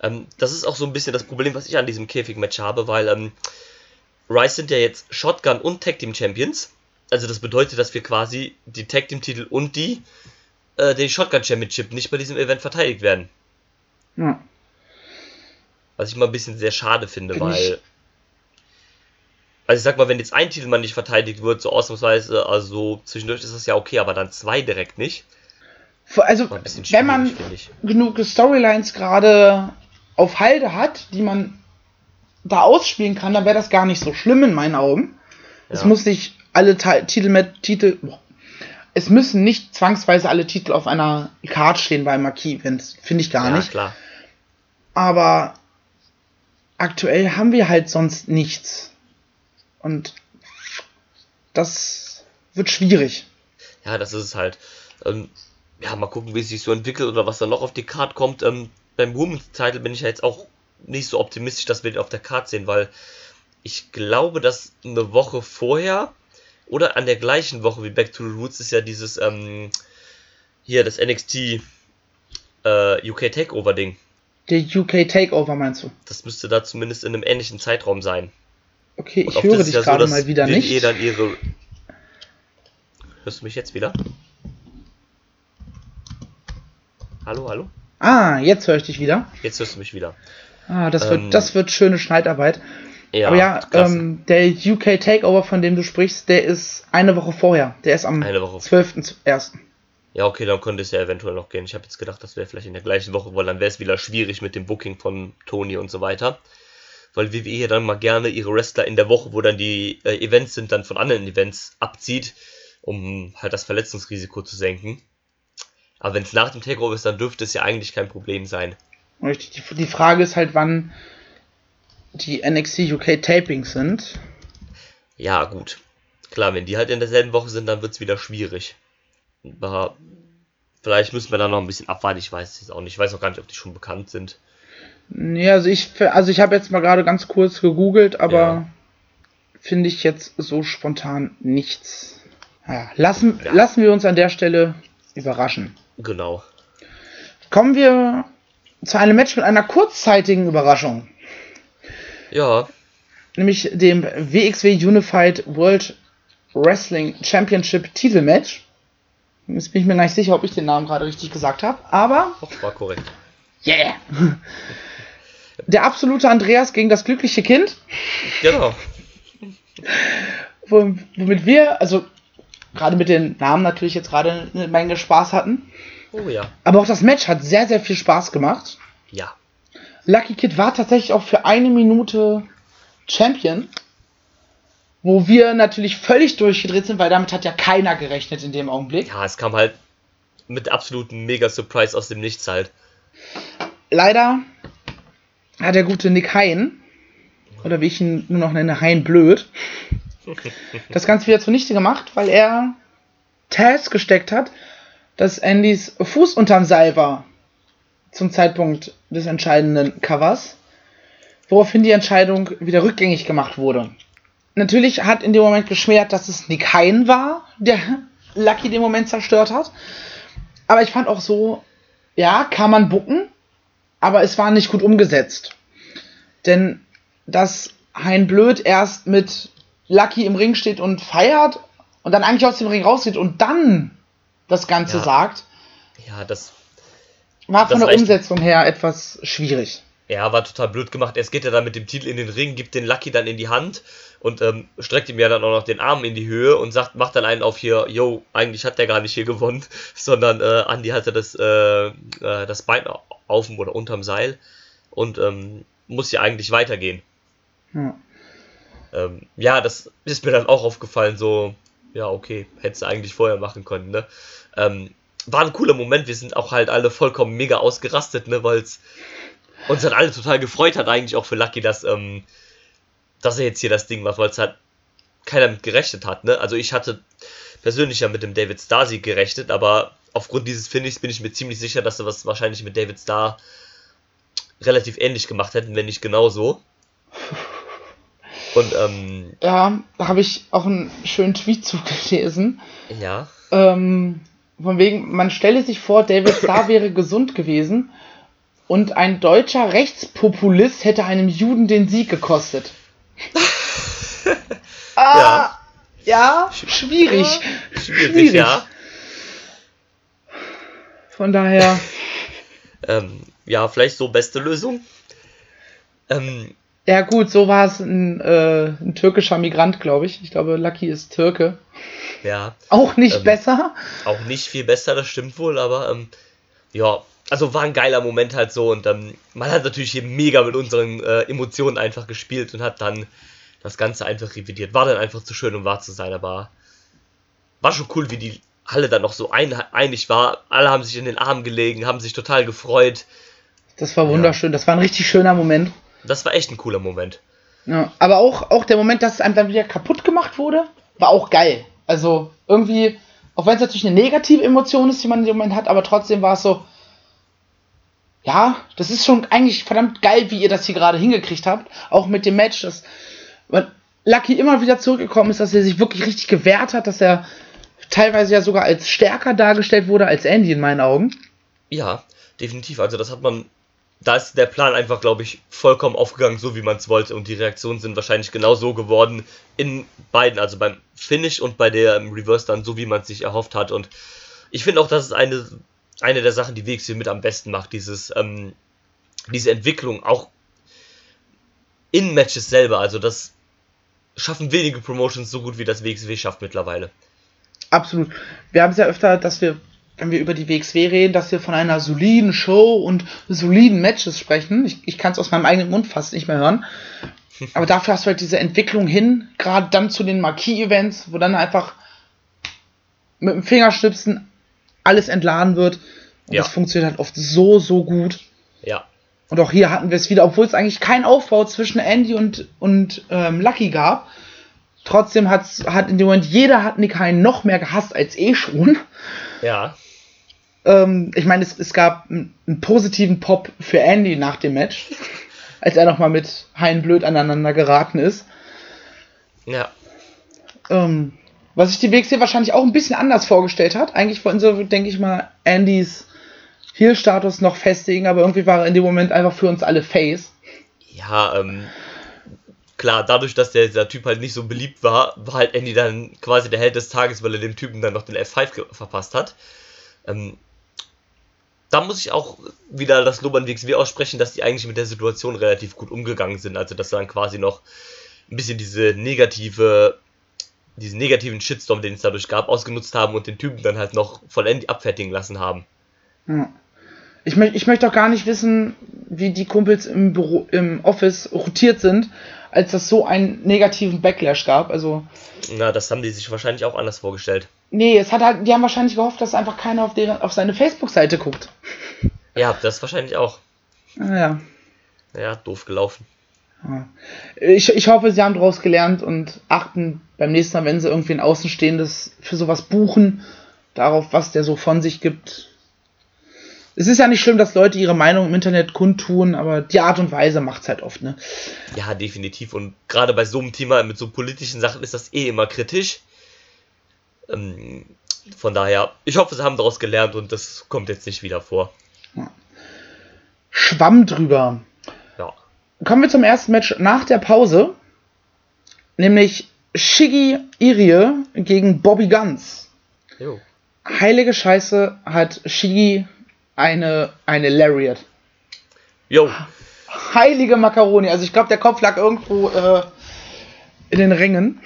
Ähm, das ist auch so ein bisschen das Problem, was ich an diesem Käfig-Match habe, weil ähm, Rice sind ja jetzt Shotgun und Tag Team Champions. Also das bedeutet, dass wir quasi die Tag Team Titel und die äh, den Shotgun Championship nicht bei diesem Event verteidigt werden.
Ja.
Was ich mal ein bisschen sehr schade finde, Bin weil. Ich... Also ich sag mal, wenn jetzt ein Titel mal nicht verteidigt wird, so ausnahmsweise, also zwischendurch ist das ja okay, aber dann zwei direkt nicht.
Also, wenn man genug Storylines gerade auf Halde hat, die man da ausspielen kann, dann wäre das gar nicht so schlimm in meinen Augen. Ja. Es muss nicht alle Titel mit Titel. Es müssen nicht zwangsweise alle Titel auf einer Card stehen bei Marquis-Events. Finde ich gar
ja,
nicht.
Klar.
Aber aktuell haben wir halt sonst nichts. Und das wird schwierig.
Ja, das ist es halt. Ähm, ja, mal gucken, wie es sich so entwickelt oder was da noch auf die Card kommt. Ähm, beim Women's Title bin ich ja jetzt auch nicht so optimistisch, dass wir den auf der Card sehen, weil ich glaube, dass eine Woche vorher oder an der gleichen Woche wie Back to the Roots ist ja dieses ähm, hier das NXT äh, UK Takeover Ding.
Der UK Takeover meinst du?
Das müsste da zumindest in einem ähnlichen Zeitraum sein.
Okay, ich höre dich ja gerade so, mal wieder nicht.
Ihr dann ihre Hörst du mich jetzt wieder? Hallo, hallo?
Ah, jetzt höre ich dich wieder.
Jetzt hörst du mich wieder.
Ah, das wird, ähm, das wird schöne Schneidarbeit. Ja, Aber ja, ähm, der UK Takeover, von dem du sprichst, der ist eine Woche vorher. Der ist am 12.01.
Ja, okay, dann könnte es ja eventuell noch gehen. Ich habe jetzt gedacht, das wäre vielleicht in der gleichen Woche, weil dann wäre es wieder schwierig mit dem Booking von Tony und so weiter. Weil WWE hier dann mal gerne ihre Wrestler in der Woche, wo dann die äh, Events sind, dann von anderen Events abzieht, um halt das Verletzungsrisiko zu senken. Aber wenn es nach dem Takeover ist, dann dürfte es ja eigentlich kein Problem sein.
Richtig. Die Frage ist halt, wann die NXT UK Tapings sind.
Ja, gut. Klar, wenn die halt in derselben Woche sind, dann wird es wieder schwierig. Aber vielleicht müssen wir da noch ein bisschen abwarten. Ich weiß es auch nicht. Ich weiß auch gar nicht, ob die schon bekannt sind.
Nee, also ich, also ich habe jetzt mal gerade ganz kurz gegoogelt, aber ja. finde ich jetzt so spontan nichts. Naja, lassen, ja. lassen wir uns an der Stelle überraschen.
Genau.
Kommen wir zu einem Match mit einer kurzzeitigen Überraschung.
Ja.
Nämlich dem WXW Unified World Wrestling Championship Titelmatch. Jetzt bin ich mir gar nicht sicher, ob ich den Namen gerade richtig gesagt habe, aber.
Doch, war korrekt.
Yeah! Der absolute Andreas gegen das glückliche Kind.
Genau.
Womit wir, also gerade mit den Namen natürlich jetzt gerade eine Menge Spaß hatten.
Oh ja.
Aber auch das Match hat sehr, sehr viel Spaß gemacht.
Ja.
Lucky Kid war tatsächlich auch für eine Minute Champion. Wo wir natürlich völlig durchgedreht sind, weil damit hat ja keiner gerechnet in dem Augenblick.
Ja, es kam halt mit absoluten Mega-Surprise aus dem Nichts halt.
Leider hat der gute Nick Hein, oder wie ich ihn nur noch nenne, Hein Blöd, *laughs* das Ganze wieder zunichte gemacht, weil er Taz gesteckt hat, dass Andys Fuß unterm Seil war zum Zeitpunkt des entscheidenden Covers, woraufhin die Entscheidung wieder rückgängig gemacht wurde. Natürlich hat in dem Moment geschmert, dass es Nick Hein war, der *laughs* Lucky den Moment zerstört hat. Aber ich fand auch so, ja, kann man bucken, aber es war nicht gut umgesetzt. Denn dass Hein Blöd erst mit Lucky im Ring steht und feiert und dann eigentlich aus dem Ring rausgeht und dann das Ganze
Ja.
sagt,
Ja, das
war von
Das
der. Umsetzung her etwas schwierig.
Ja, war total blöd gemacht. Erst geht er dann mit dem Titel in den Ring, gibt den Lucky dann in die Hand und ähm, streckt ihm ja dann auch noch den Arm in die Höhe und sagt, macht dann einen auf hier, yo, eigentlich hat der gar nicht hier gewonnen, *laughs* sondern äh, Andy hatte das, äh, äh, das Bein auf dem oder unterm Seil und ähm, muss ja eigentlich weitergehen.
Ja.
Ähm, ja, das ist mir dann auch aufgefallen, so, ja, okay, hättest du eigentlich vorher machen können, ne? Ähm, war ein cooler Moment, wir sind auch halt alle vollkommen mega ausgerastet, ne, weil es uns dann alle total gefreut hat, eigentlich auch für Lucky, dass, ähm, dass er jetzt hier das Ding macht, weil es halt keiner mit gerechnet hat, ne? Also ich hatte persönlich ja mit dem David Starr-Sieg gerechnet, aber aufgrund dieses Finishes bin ich mir ziemlich sicher, dass sie was wahrscheinlich mit David Starr relativ ähnlich gemacht hätten, wenn nicht genauso. *laughs* Und ähm,
Ja, da habe ich auch einen schönen Tweet zugelesen.
ja,
Ähm, von wegen, man stelle sich vor, David Starr wäre gesund gewesen und ein deutscher Rechtspopulist hätte einem Juden den Sieg gekostet. *laughs* ah, ja, schwierig.
schwierig, ja.
Von daher, *laughs*
Ähm, ja, vielleicht so beste Lösung. Ähm,
ja gut, so war es ein, äh, ein türkischer Migrant, glaube ich. Ich glaube, Lucky ist Türke.
ja,
Auch nicht
Ähm,
besser.
auch nicht viel besser, das stimmt wohl, aber ähm, ja, also war ein geiler Moment halt so und ähm, man hat natürlich hier mega mit unseren äh, Emotionen einfach gespielt und hat dann das Ganze einfach revidiert. War dann einfach zu schön, um wahr zu sein, aber war schon cool, wie die Halle dann noch so ein, einig war. Alle haben sich in den Armen gelegen, haben sich total gefreut.
Das war wunderschön. Das war ein richtig schöner Moment.
Das war echt ein cooler Moment.
Ja, aber auch, auch der Moment, dass es einem dann wieder kaputt gemacht wurde, war auch geil. Also irgendwie, auch wenn es natürlich eine negative Emotion ist, die man in dem Moment hat, aber trotzdem war es so, ja, das ist schon eigentlich verdammt geil, wie ihr das hier gerade hingekriegt habt. Auch mit dem Match, dass Lucky immer wieder zurückgekommen ist, dass er sich wirklich richtig gewehrt hat, dass er teilweise ja sogar als stärker dargestellt wurde als Andy in meinen Augen.
Ja, definitiv. Also das hat man, da ist der Plan einfach, glaube ich, vollkommen aufgegangen, so wie man es wollte. Und die Reaktionen sind wahrscheinlich genau so geworden in beiden, also beim Finish und bei der Reverse dann so, wie man es sich erhofft hat. Und ich finde auch, das ist eine, eine der Sachen, die WXW mit am besten macht. Dieses, ähm, diese Entwicklung auch in Matches selber. Also das schaffen wenige Promotions so gut, wie das WXW schafft mittlerweile.
Absolut. Wir haben es ja öfter, dass wir, wenn wir über die WXW reden, dass wir von einer soliden Show und soliden Matches sprechen. Ich, ich kann es aus meinem eigenen Mund fast nicht mehr hören. *laughs* Aber dafür hast du halt diese Entwicklung hin, gerade dann zu den Marquis-Events, wo dann einfach mit dem Fingerschnipsen alles entladen wird. Und
Ja.
das funktioniert halt oft so, so gut.
Ja,
Und auch hier hatten wir es wieder, obwohl es eigentlich keinen Aufbau zwischen Andy und, und ähm, Lucky gab. Trotzdem hat's, hat in dem Moment jeder hat Nick Hein noch mehr gehasst als eh schon.
ja,
Ähm, ich meine, es, es gab einen, einen positiven Pop für Andy nach dem Match, *laughs* als er nochmal mit Hein blöd aneinander geraten ist.
ja.
Ähm, was sich die WXW wahrscheinlich auch ein bisschen anders vorgestellt hat. Eigentlich wollten sie, denke ich mal, Andys Heel-Status noch festigen, aber irgendwie war er in dem Moment einfach für uns alle Face.
Ja, ähm, klar, dadurch, dass der, dieser Typ halt nicht so beliebt war, war halt Andy dann quasi der Held des Tages, weil er dem Typen dann noch den F5 ge- verpasst hat. Ähm, da muss ich auch wieder das Lob an WXW aussprechen, dass die eigentlich mit der Situation relativ gut umgegangen sind. Also, dass dann quasi noch ein bisschen diese negative diesen negativen Shitstorm, den es dadurch gab, ausgenutzt haben und den Typen dann halt noch vollendet abfertigen lassen haben.
Ja. Ich, mö ich möchte auch gar nicht wissen, wie die Kumpels im Büro, im Office rotiert sind, als das so einen negativen Backlash gab. Also.
Na, das haben die sich wahrscheinlich auch anders vorgestellt.
Nee, es hat halt, die haben wahrscheinlich gehofft, dass einfach keiner auf, deren, auf seine Facebook-Seite guckt. *laughs*
Ja, das wahrscheinlich auch.
Naja.
Ah, ja, doof gelaufen.
Ich, ich hoffe, sie haben daraus gelernt und achten beim nächsten Mal, wenn sie irgendwie ein Außenstehendes für sowas buchen, darauf, was der so von sich gibt. Es ist ja nicht schlimm, dass Leute ihre Meinung im Internet kundtun, aber die Art und Weise macht es halt oft, ne?
Ja, definitiv. Und gerade bei so einem Thema mit so politischen Sachen ist das eh immer kritisch. Ähm, von daher, ich hoffe, sie haben daraus gelernt und das kommt jetzt nicht wieder vor.
Schwamm drüber. Ja. Kommen wir zum ersten Match nach der Pause. Nämlich Shiggy Irie gegen Bobby Guns. Jo. Heilige Scheiße hat Shiggy eine, eine Lariat. Jo. Heilige Makaroni. Also ich glaube, der Kopf lag irgendwo äh, in den Rängen.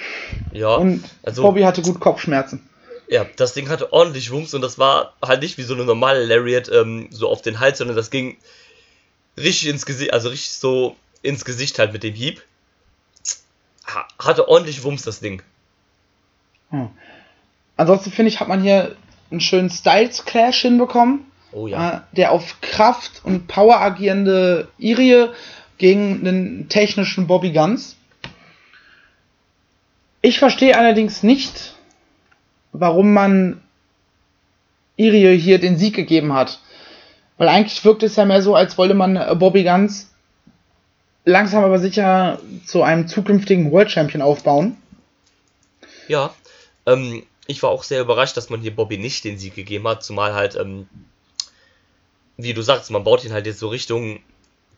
Ja. Und also, Bobby hatte gut Kopfschmerzen.
Ja, das Ding hatte ordentlich Wumms und das war halt nicht wie so eine normale Lariat ähm, so auf den Hals, sondern das ging richtig ins Gesicht, also richtig so ins Gesicht halt mit dem Hieb. Hatte ordentlich Wumms das Ding.
Hm. Ansonsten finde ich, hat man hier einen schönen Styles Clash hinbekommen. Oh ja. Äh, der auf Kraft und Power agierende Irie gegen einen technischen Bobby Guns. Ich verstehe allerdings nicht, warum man Irie hier den Sieg gegeben hat. Weil eigentlich wirkt es ja mehr so, als wolle man äh, Bobby Guns langsam aber sicher zu einem zukünftigen World Champion aufbauen.
Ja, ähm, ich war auch sehr überrascht, dass man hier Bobby nicht den Sieg gegeben hat, zumal halt, ähm, wie du sagst, man baut ihn halt jetzt so Richtung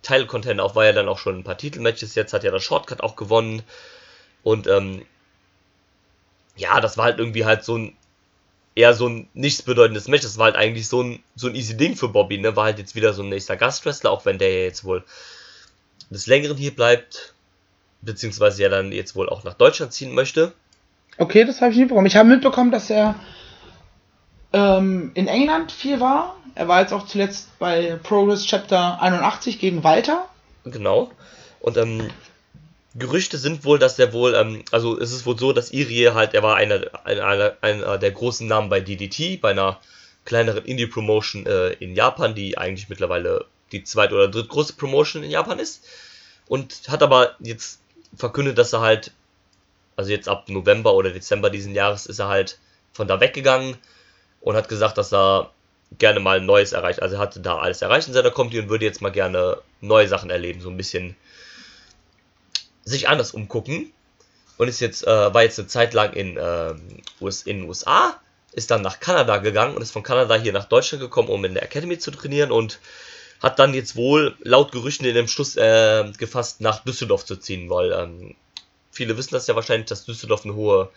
Teil-Content auf, weil er dann auch schon ein paar Titelmatches jetzt hat, ja das Shortcut auch gewonnen und ähm, ja, das war halt irgendwie halt so ein eher so ein nichtsbedeutendes Match. Das war halt eigentlich so ein, so ein easy Ding für Bobby, ne? War halt jetzt wieder so ein nächster Gastwrestler, auch wenn der ja jetzt wohl des Längeren hier bleibt, beziehungsweise ja dann jetzt wohl auch nach Deutschland ziehen möchte.
Okay, das habe ich nicht bekommen. Ich habe mitbekommen, dass er ähm, in England viel war. Er war jetzt auch zuletzt bei Progress Chapter 81 gegen Walter.
Genau. Und ähm, Gerüchte sind wohl, dass er wohl, ähm, also es ist wohl so, dass Irie halt, er war einer, einer, einer der großen Namen bei DDT, bei einer kleineren Indie-Promotion äh, in Japan, die eigentlich mittlerweile die zweit- oder drittgrößte Promotion in Japan ist. Und hat aber jetzt verkündet, dass er halt, also jetzt ab November oder Dezember diesen Jahres ist er halt von da weggegangen und hat gesagt, dass er gerne mal Neues erreicht. Also er hatte da alles erreicht in seiner Comedy und würde jetzt mal gerne neue Sachen erleben, so ein bisschen sich anders umgucken und ist jetzt, äh, war jetzt eine Zeit lang in, äh, US, in den USA, ist dann nach Kanada gegangen und ist von Kanada hier nach Deutschland gekommen, um in der Academy zu trainieren und hat dann jetzt wohl laut Gerüchten in dem Schluss äh, gefasst, nach Düsseldorf zu ziehen, weil ähm, viele wissen das ja wahrscheinlich, dass Düsseldorf eine hohe,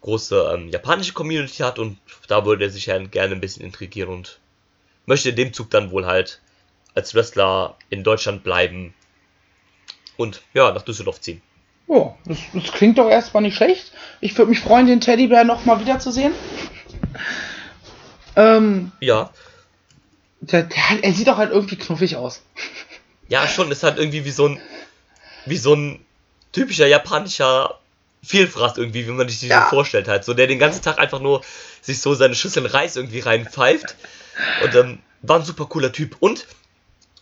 große ähm, japanische Community hat und da würde er sich ja gerne ein bisschen intrigieren und möchte in dem Zug dann wohl halt als Wrestler in Deutschland bleiben und ja, nach Düsseldorf ziehen.
Oh, das, das klingt doch erstmal nicht schlecht. Ich würde mich freuen, den Teddybär nochmal wiederzusehen. Ähm,
ja.
Der, der, er sieht doch halt irgendwie knuffig aus.
Ja, schon, ist halt irgendwie wie so ein, wie so ein typischer japanischer Vielfraß irgendwie, wie man sich das ja. so vorstellt halt. So, der den ganzen Tag einfach nur sich so seine Schüsseln Reis irgendwie reinpfeift. Und ähm, war ein super cooler Typ. Und,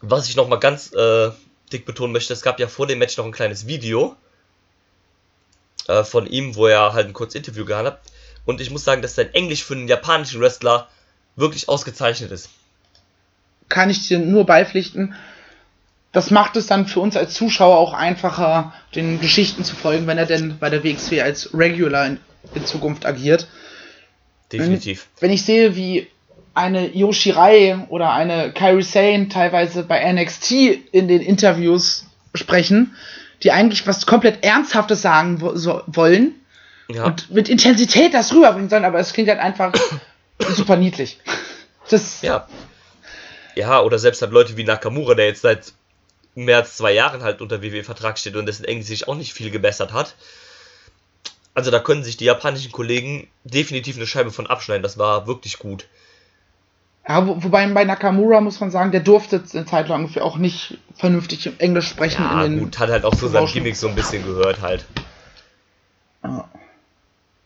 was ich nochmal ganz äh, dick betonen möchte, es gab ja vor dem Match noch ein kleines Video äh, von ihm, wo er halt ein kurzes Interview gehabt hat. Und ich muss sagen, dass sein Englisch für einen japanischen Wrestler wirklich ausgezeichnet ist.
Kann ich dir nur beipflichten. Das macht es dann für uns als Zuschauer auch einfacher, den Geschichten zu folgen, wenn er denn bei der WXW als Regular in, in Zukunft agiert.
Definitiv.
Wenn, wenn ich sehe, wie eine Yoshirai oder eine Kairi Sane teilweise bei NXT in den Interviews sprechen, die eigentlich was komplett Ernsthaftes sagen so wollen ja. und mit Intensität das rüberbringen sollen, aber es klingt halt einfach *coughs* super niedlich.
Das ja. Ja, oder selbst halt Leute wie Nakamura, der jetzt seit mehr als zwei Jahren halt unter WWE-Vertrag steht und dessen Englisch sich auch nicht viel gebessert hat.
Also da können sich die japanischen Kollegen definitiv eine Scheibe von abschneiden. Das war wirklich gut.
Ja, wo, wobei bei Nakamura muss man sagen, der durfte eine Zeit lang auch nicht vernünftig Englisch sprechen.
Ja, gut, hat halt auch zu seinem Gimmick so ein bisschen gehört halt.
Ja.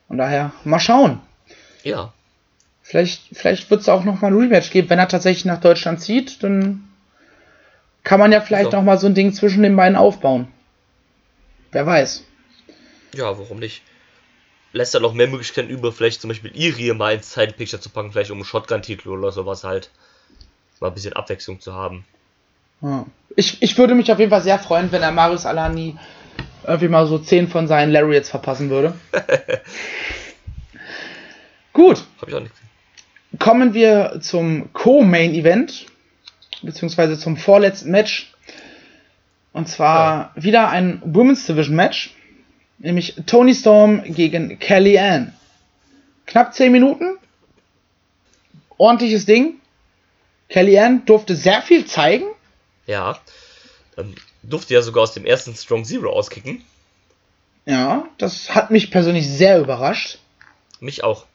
Von daher, mal schauen.
Ja.
Vielleicht, vielleicht wird es auch noch mal ein Rematch geben. Wenn er tatsächlich nach Deutschland zieht, dann kann man ja vielleicht so. noch mal so ein Ding zwischen den beiden aufbauen. Wer weiß.
Ja, warum nicht? Lässt er noch mehr Möglichkeiten über, vielleicht zum Beispiel Irie mal ins Zeitpicture zu packen, vielleicht um einen Shotgun-Titel oder sowas halt. Mal ein bisschen Abwechslung zu haben.
Ja. Ich, ich würde mich auf jeden Fall sehr freuen, wenn er Marius Alani irgendwie mal so 10 von seinen Lariats verpassen würde. *laughs* Gut. Hab ich auch nicht Kommen wir zum Co-Main Event, beziehungsweise zum vorletzten Match. Und zwar ja. wieder ein Women's Division Match, nämlich Tony Storm gegen Kelly Ann. Knapp 10 Minuten. Ordentliches Ding. Kelly Ann durfte sehr viel zeigen.
Ja. Ähm, durfte ja sogar aus dem ersten Strong Zero auskicken.
Ja, das hat mich persönlich sehr überrascht.
Mich auch.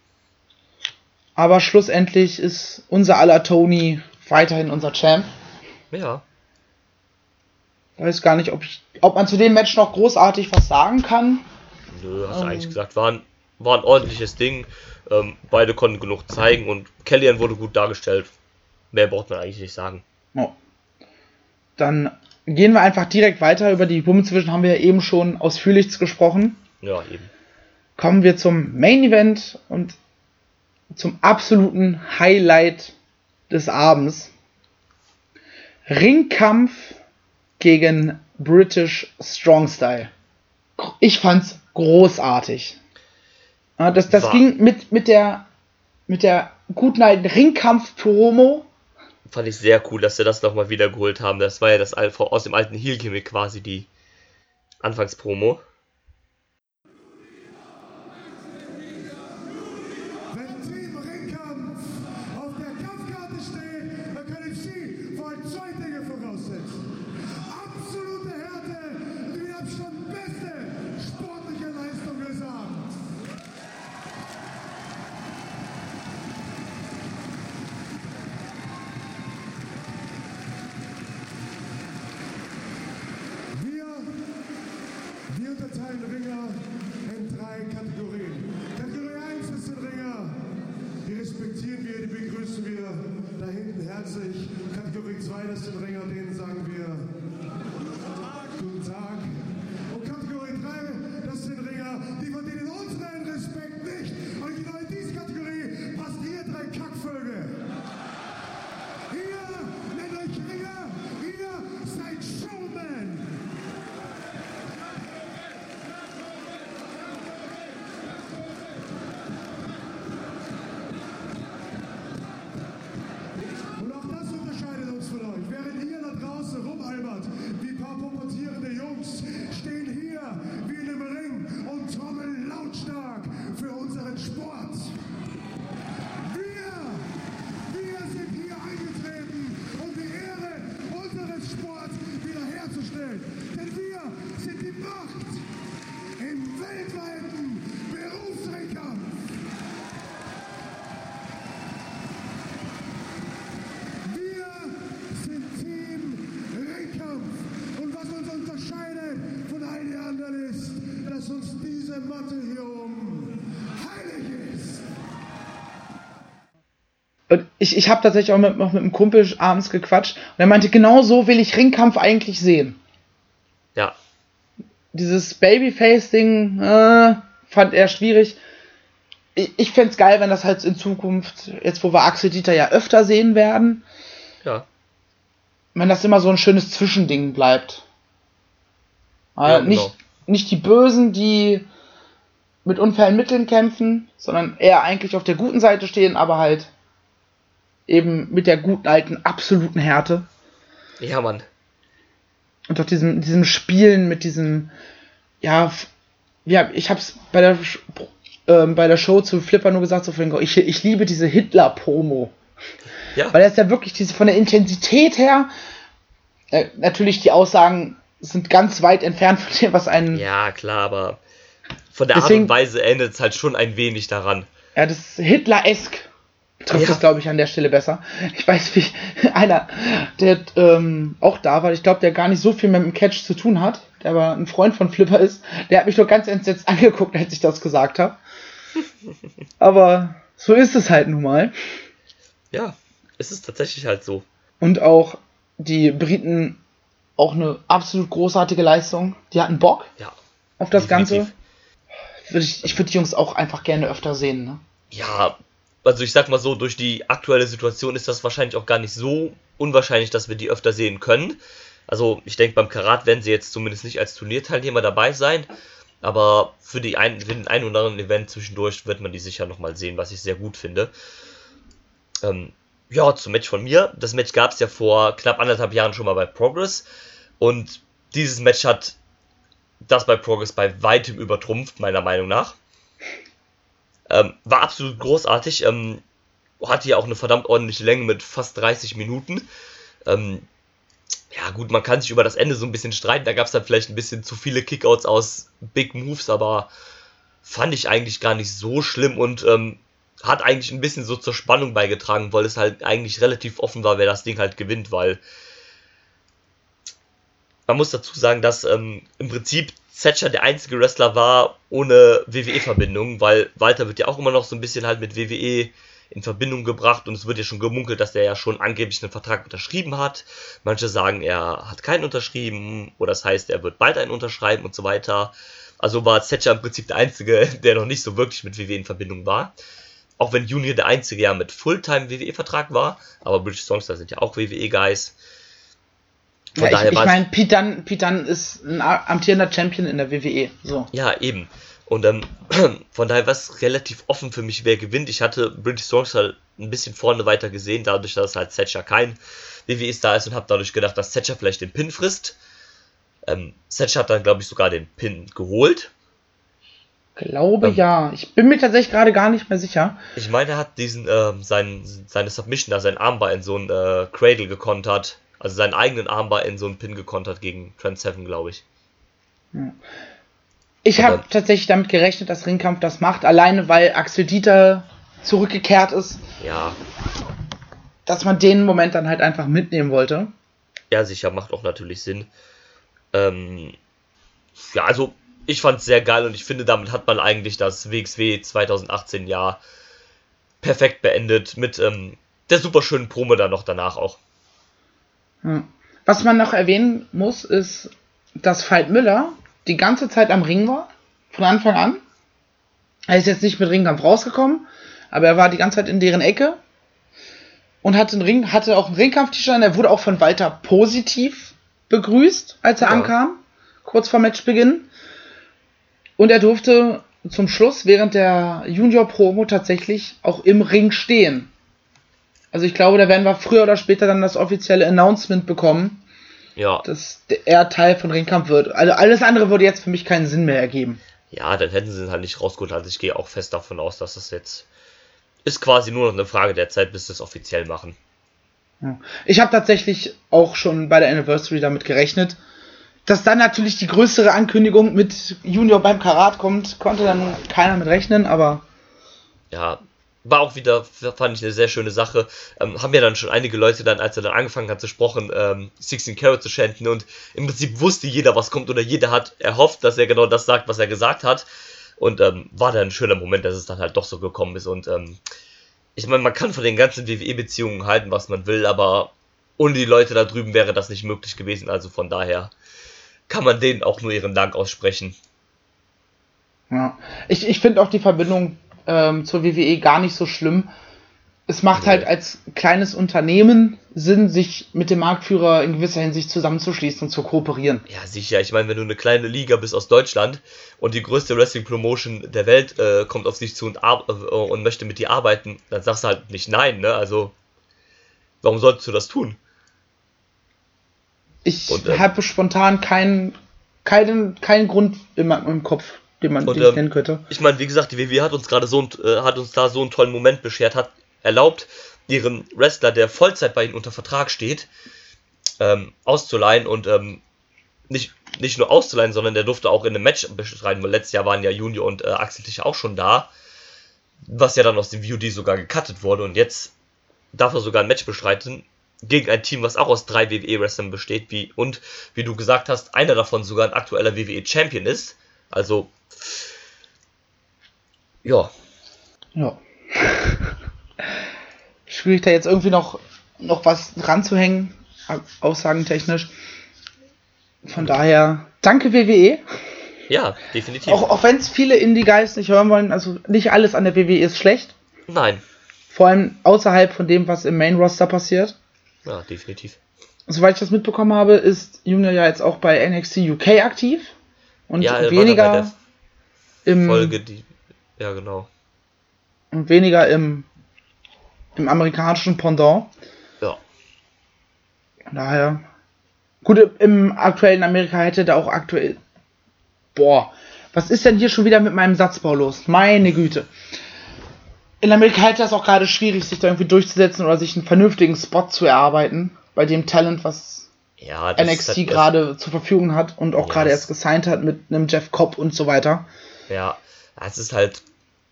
Aber schlussendlich ist unser aller Tony weiterhin unser Champ.
Ja.
Weiß gar nicht, ob, ich, ob man zu dem Match noch großartig was sagen kann.
Nö, hast du ähm, eigentlich gesagt. War ein, war ein ordentliches Ding. Ähm, beide konnten genug zeigen und Kellyanne wurde gut dargestellt. Mehr braucht man eigentlich nicht sagen.
Oh. Dann gehen wir einfach direkt weiter. Über die Division haben wir ja eben schon ausführlich gesprochen.
Ja, eben.
Kommen wir zum Main Event und zum absoluten Highlight des Abends. Ringkampf gegen British Strong Style. Ich fand's großartig. Das, das ging mit, mit der, mit der guten alten Ringkampf-Promo
fand ich sehr cool, dass sie das nochmal wiedergeholt haben. Das war ja das aus dem alten Heel-Gimmick quasi die Anfangspromo.
Ich, ich habe tatsächlich auch mit, noch mit einem Kumpel abends gequatscht und er meinte, genau so will ich Ringkampf eigentlich sehen.
Ja.
Dieses Babyface-Ding äh, fand er schwierig. Ich, ich fände es geil, wenn das halt in Zukunft, jetzt wo wir Axel Dieter ja öfter sehen werden,
ja.
wenn das immer so ein schönes Zwischending bleibt. Ja, genau. nicht, nicht die Bösen, die mit unfairen Mitteln kämpfen, sondern eher eigentlich auf der guten Seite stehen, aber halt eben mit der guten alten absoluten Härte.
Ja, Mann.
Und auch diesem, diesem Spielen mit diesem, ja, ja, ich hab's bei der, äh, bei der Show zu Flipper nur gesagt, so von, ich, ich liebe diese Hitler-Promo. Ja. Weil er ist ja wirklich diese, von der Intensität her, äh, natürlich die Aussagen sind ganz weit entfernt von dem, was einen.
Ja, klar, aber
von der Deswegen, Art und Weise erinnert es halt schon ein wenig daran.
Ja, das ist Hitler-esk trifft ja. es, glaube ich, an der Stelle besser. Ich weiß, wie *laughs* einer, der ähm, auch da war, ich glaube, der gar nicht so viel mit dem Catch zu tun hat, der aber ein Freund von Flipper ist, der hat mich doch ganz entsetzt *laughs* angeguckt, als ich das gesagt habe. *laughs* aber so ist es halt nun mal.
Ja, es ist tatsächlich halt so.
Und auch die Briten auch eine absolut großartige Leistung. Die hatten Bock
ja,
auf das definitiv. Ganze. Ich würde die Jungs auch einfach gerne öfter sehen. Ne?
Ja, also ich sag mal so, durch die aktuelle Situation ist das wahrscheinlich auch gar nicht so unwahrscheinlich, dass wir die öfter sehen können. Also ich denke, beim Karat werden sie jetzt zumindest nicht als Turnierteilnehmer dabei sein. Aber für, die ein, für den einen oder anderen Event zwischendurch wird man die sicher nochmal sehen, was ich sehr gut finde. Ähm, ja, zum Match von mir. Das Match gab es ja vor knapp anderthalb Jahren schon mal bei Progress. Und dieses Match hat das bei Progress bei weitem übertrumpft, meiner Meinung nach. Ähm, war absolut großartig. Ähm, hatte ja auch eine verdammt ordentliche Länge mit fast 30 Minuten. Ähm, ja, gut, man kann sich über das Ende so ein bisschen streiten. Da gab es dann vielleicht ein bisschen zu viele Kickouts aus Big Moves, aber fand ich eigentlich gar nicht so schlimm und ähm, hat eigentlich ein bisschen so zur Spannung beigetragen, weil es halt eigentlich relativ offen war, wer das Ding halt gewinnt, weil man muss dazu sagen, dass ähm, im Prinzip Thatcher der einzige Wrestler war ohne WWE-Verbindung, weil Walter wird ja auch immer noch so ein bisschen halt mit WWE in Verbindung gebracht und es wird ja schon gemunkelt, dass der ja schon angeblich einen Vertrag unterschrieben hat. Manche sagen, er hat keinen unterschrieben oder das heißt, er wird bald einen unterschreiben und so weiter. Also war Thatcher im Prinzip der Einzige, *laughs* der noch nicht so wirklich mit WWE in Verbindung war. Auch wenn Junior der Einzige ja mit Fulltime WWE-Vertrag war, aber British Songster sind ja auch WWE-Guys.
Von ja, ich, ich meine, Pete Dunn, Pete Dunn ist ein amtierender Champion in der WWE. So.
Ja, eben. Und ähm, *clears throat* von daher war es relativ offen für mich, wer gewinnt. Ich hatte British Songs halt ein bisschen vorne weiter gesehen, dadurch, dass halt Thatcher kein WWE-Star ist und habe dadurch gedacht, dass Thatcher vielleicht den Pin frisst. Ähm, Thatcher hat dann, glaube ich, sogar den Pin geholt.
Glaube ähm, ja. Ich bin mir tatsächlich gerade gar nicht mehr sicher.
Ich meine, er hat diesen, ähm, sein, seine Submission, da sein Armbar in so ein äh, Cradle gekontert. Also seinen eigenen Armbar in so einen Pin gekontert gegen Trent Seven, glaube ich.
Ich habe tatsächlich damit gerechnet, dass Ringkampf das macht, alleine weil Axel Dieter zurückgekehrt ist.
Ja.
Dass man den Moment dann halt einfach mitnehmen wollte.
Ja, sicher, macht auch natürlich Sinn. Ähm, ja, also ich fand es sehr geil und ich finde, damit hat man eigentlich das WXW 2018 Jahr perfekt beendet mit ähm, der super schönen Promo dann noch danach auch.
Was man noch erwähnen muss, ist, dass Veit Müller die ganze Zeit am Ring war, von Anfang an. Er ist jetzt nicht mit Ringkampf rausgekommen, aber er war die ganze Zeit in deren Ecke und hatte, einen Ring, hatte auch einen Ringkampf-T-Shirt. Er wurde auch von Walter positiv begrüßt, als er ja. ankam, kurz vor Matchbeginn. Und er durfte zum Schluss während der Junior-Promo tatsächlich auch im Ring stehen. Also ich glaube, da werden wir früher oder später dann das offizielle Announcement bekommen,
ja.
dass er Teil von Ringkampf wird. Also alles andere würde jetzt für mich keinen Sinn mehr ergeben.
Ja, dann hätten sie es halt nicht rausgeholt. Also ich gehe auch fest davon aus, dass das jetzt ist quasi nur noch eine Frage der Zeit, bis sie es offiziell machen.
Ja. Ich habe tatsächlich auch schon bei der Anniversary damit gerechnet. Dass dann natürlich die größere Ankündigung mit Junior beim Karat kommt, konnte dann keiner mit rechnen, aber.
Ja, war auch wieder, fand ich eine sehr schöne Sache. Ähm, haben ja dann schon einige Leute dann, als er dann angefangen hat zu sprechen, ähm, 16 Carat zu schänden und im Prinzip wusste jeder, was kommt oder jeder hat erhofft, dass er genau das sagt, was er gesagt hat. Und ähm, war dann ein schöner Moment, dass es dann halt doch so gekommen ist. Und ähm, ich meine, man kann von den ganzen WWE-Beziehungen halten, was man will, aber ohne die Leute da drüben wäre das nicht möglich gewesen. Also von daher kann man denen auch nur ihren Dank aussprechen.
Ja, ich, ich finde auch die Verbindung ähm, zur WWE gar nicht so schlimm. Es macht halt als kleines Unternehmen Sinn, sich mit dem Marktführer in gewisser Hinsicht zusammenzuschließen und zu kooperieren.
Ja, sicher. Ich meine, wenn du eine kleine Liga bist aus Deutschland und die größte Wrestling-Promotion der Welt äh, kommt auf dich zu und, äh, und möchte mit dir arbeiten, dann sagst du halt nicht nein, ne? Also, warum solltest du das tun?
Ich äh, habe spontan keinen keinen, keinen Grund in meinem Kopf den man und, ähm, nennen könnte.
Ich meine, wie gesagt, die WWE hat uns gerade so äh, hat uns da so einen tollen Moment beschert, hat erlaubt, ihren Wrestler, der Vollzeit bei ihnen unter Vertrag steht, ähm, auszuleihen und ähm, nicht nicht nur auszuleihen, sondern der durfte auch in einem Match bestreiten, weil letztes Jahr waren ja Junior und äh, Axel Tischer auch schon da, was ja dann aus dem VOD sogar gecuttet wurde und jetzt darf er sogar ein Match bestreiten gegen ein Team, was auch aus drei WWE-Wrestlern besteht, wie, und wie du gesagt hast, einer davon sogar ein aktueller WWE-Champion ist. Also, ja.
Ja. Schwierig da jetzt irgendwie noch, noch was dran zu hängen, aussagentechnisch. Von daher, danke WWE.
Ja, definitiv.
Auch, auch wenn es viele Indie-Guys nicht hören wollen, also nicht alles an der WWE ist schlecht.
Nein.
Vor allem außerhalb von dem, was im Main-Roster passiert.
Ja, definitiv.
Soweit ich das mitbekommen habe, ist Junior ja jetzt auch bei NXT UK aktiv. Und
Ja, er
weniger im
Folge, die. Ja, genau.
und weniger im, im amerikanischen Pendant.
Ja.
Von Daher. Gut, im aktuellen Amerika hätte da auch aktuell. Boah, was ist denn hier schon wieder mit meinem Satzbau los? Meine Güte. In Amerika hätte das auch gerade schwierig, sich da irgendwie durchzusetzen oder sich einen vernünftigen Spot zu erarbeiten, bei dem Talent, was
Ja, das
NXT gerade zur Verfügung hat und auch
Ja,
gerade erst gesigned hat mit einem Jeff Cobb und so weiter.
Ja, es ist halt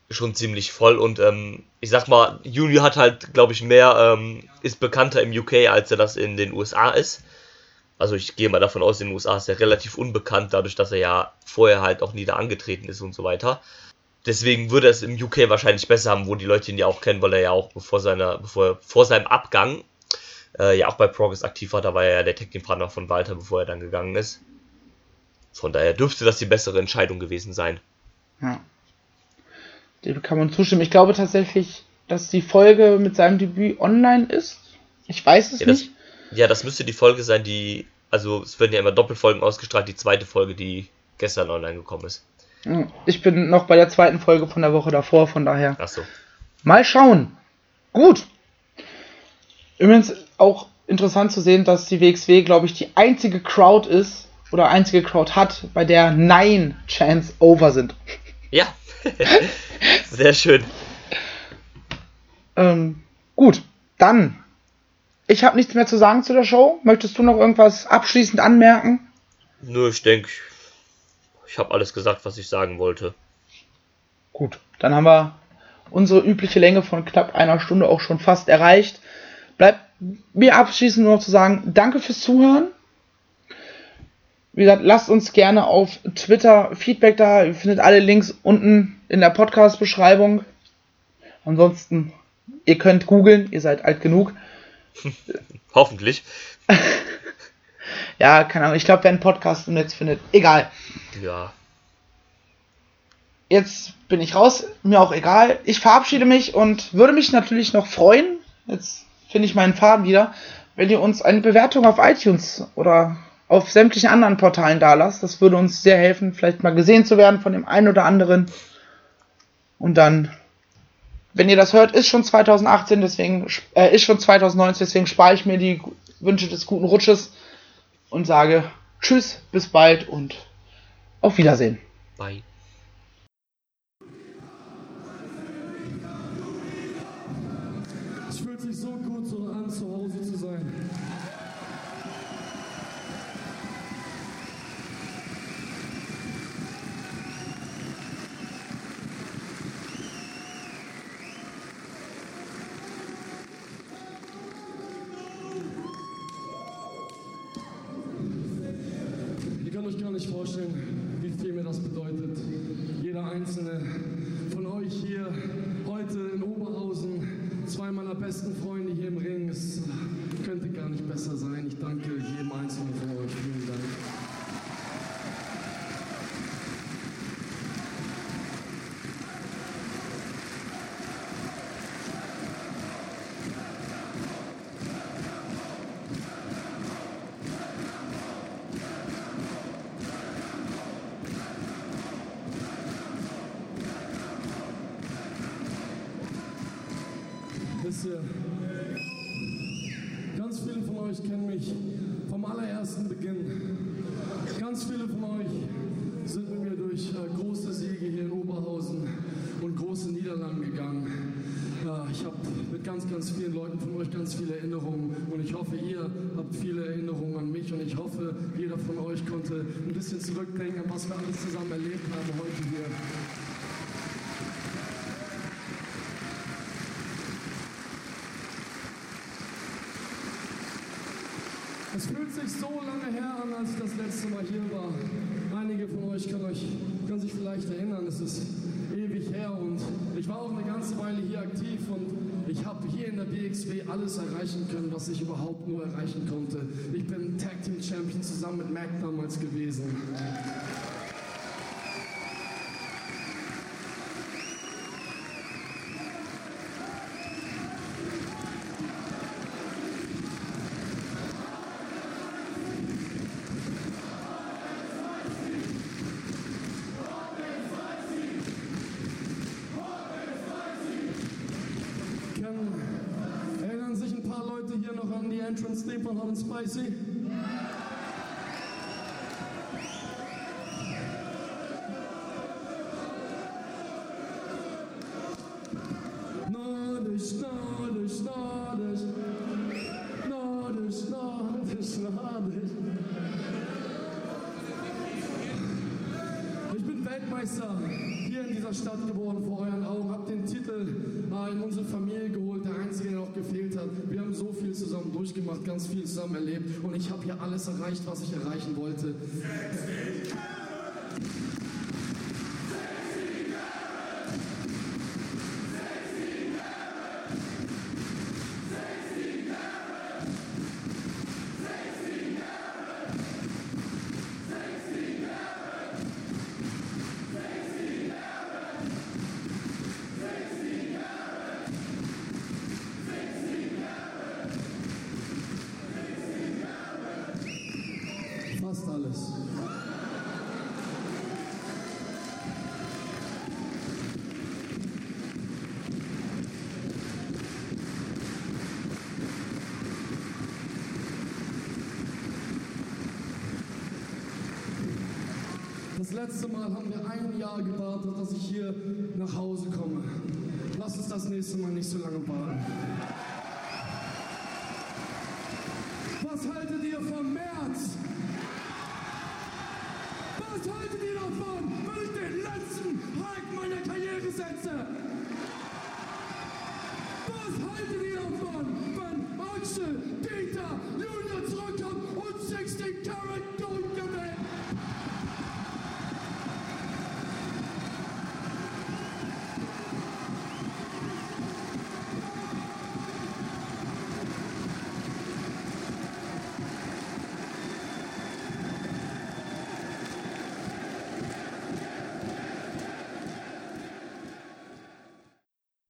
schon ziemlich voll und ähm, ich sag mal, Junior hat halt, glaube ich, mehr, ähm, ist bekannter im UK, als er das in den USA ist. Also ich gehe mal davon aus, in den USA ist er relativ unbekannt, dadurch, dass er ja vorher halt auch nie da angetreten ist und so weiter. Deswegen würde er es im UK wahrscheinlich besser haben, wo die Leute ihn ja auch kennen, weil er ja auch bevor seiner, bevor vor seinem Abgang äh, ja auch bei Progress aktiv war, da war er ja der Tech-Team-Partner von Walter, bevor er dann gegangen ist. Von daher dürfte das die bessere Entscheidung gewesen sein.
Ja. Dem kann man zustimmen. Ich glaube tatsächlich, dass die Folge mit seinem Debüt online ist. Ich weiß es
Ja das,
nicht.
ja, das müsste die Folge sein, die. Also, es werden ja immer Doppelfolgen ausgestrahlt, die zweite Folge, die gestern online gekommen ist.
Ich bin noch bei der zweiten Folge von der Woche davor, von daher.
Achso.
Mal schauen. Gut. Übrigens auch interessant zu sehen, dass die WXW, glaube ich, die einzige Crowd ist oder einzige Crowd hat, bei der Nein Chance over sind.
Ja. *laughs* Sehr schön.
Ähm, gut, dann. Ich habe nichts mehr zu sagen zu der Show. Möchtest du noch irgendwas abschließend anmerken?
Nur ich denke, ich habe alles gesagt, was ich sagen wollte.
Gut, dann haben wir unsere übliche Länge von knapp einer Stunde auch schon fast erreicht. Mir abschließend nur noch zu sagen, danke fürs Zuhören. Wie gesagt, lasst uns gerne auf Twitter Feedback da. Ihr findet alle Links unten in der Podcast-Beschreibung. Ansonsten, ihr könnt googeln, ihr seid alt genug. *laughs*
Hoffentlich. *laughs*
Ja, keine Ahnung, ich glaube, wer einen Podcast im Netz findet, egal.
Ja.
Jetzt bin ich raus, mir auch egal. Ich verabschiede mich und würde mich natürlich noch freuen, jetzt finde ich meinen Faden wieder, wenn ihr uns eine Bewertung auf iTunes oder auf sämtlichen anderen Portalen da lasst. Das würde uns sehr helfen, vielleicht mal gesehen zu werden von dem einen oder anderen. Und dann, wenn ihr das hört, ist schon 2018, deswegen äh, ist schon 2019, deswegen spare ich mir die Wünsche des guten Rutsches und sage Tschüss, bis bald und auf Wiedersehen.
Bye.
Ihr, ganz viele von euch kennen mich vom allerersten Beginn. Ganz viele von euch sind mit mir durch äh, große Siege hier in Oberhausen und große Niederlagen gegangen. Äh, ich habe mit ganz, ganz vielen Leuten von euch ganz viele Erinnerungen und ich hoffe, ihr habt viele Erinnerungen an mich und ich hoffe, jeder von euch konnte ein bisschen zurückdenken, was wir alles zusammen erlebt haben heute hier. Es fühlt sich so lange her an, als ich das letzte Mal hier war. Einige von euch können, euch, können sich vielleicht erinnern, es ist ewig her und ich war auch eine ganze Weile hier aktiv und ich habe hier in der BXW alles erreichen können, was ich überhaupt nur erreichen konnte. Ich bin Tag Team Champion zusammen mit Mac damals gewesen. Können, erinnern sich ein paar Leute hier noch an die Entrance von Hot and Spicy? Nordisch, Nordisch, Nordisch. Nordisch, Nordisch, Nordisch. Ich bin Weltmeister hier in dieser Stadt geworden, vor euren Augen. Hab den Titel äh, in unsere Familie geholt, einzige, der noch gefehlt hat. Wir haben so viel zusammen durchgemacht, ganz viel zusammen erlebt und ich habe hier alles erreicht, was ich erreichen wollte. Letzte Mal haben wir ein Jahr gewartet, dass ich hier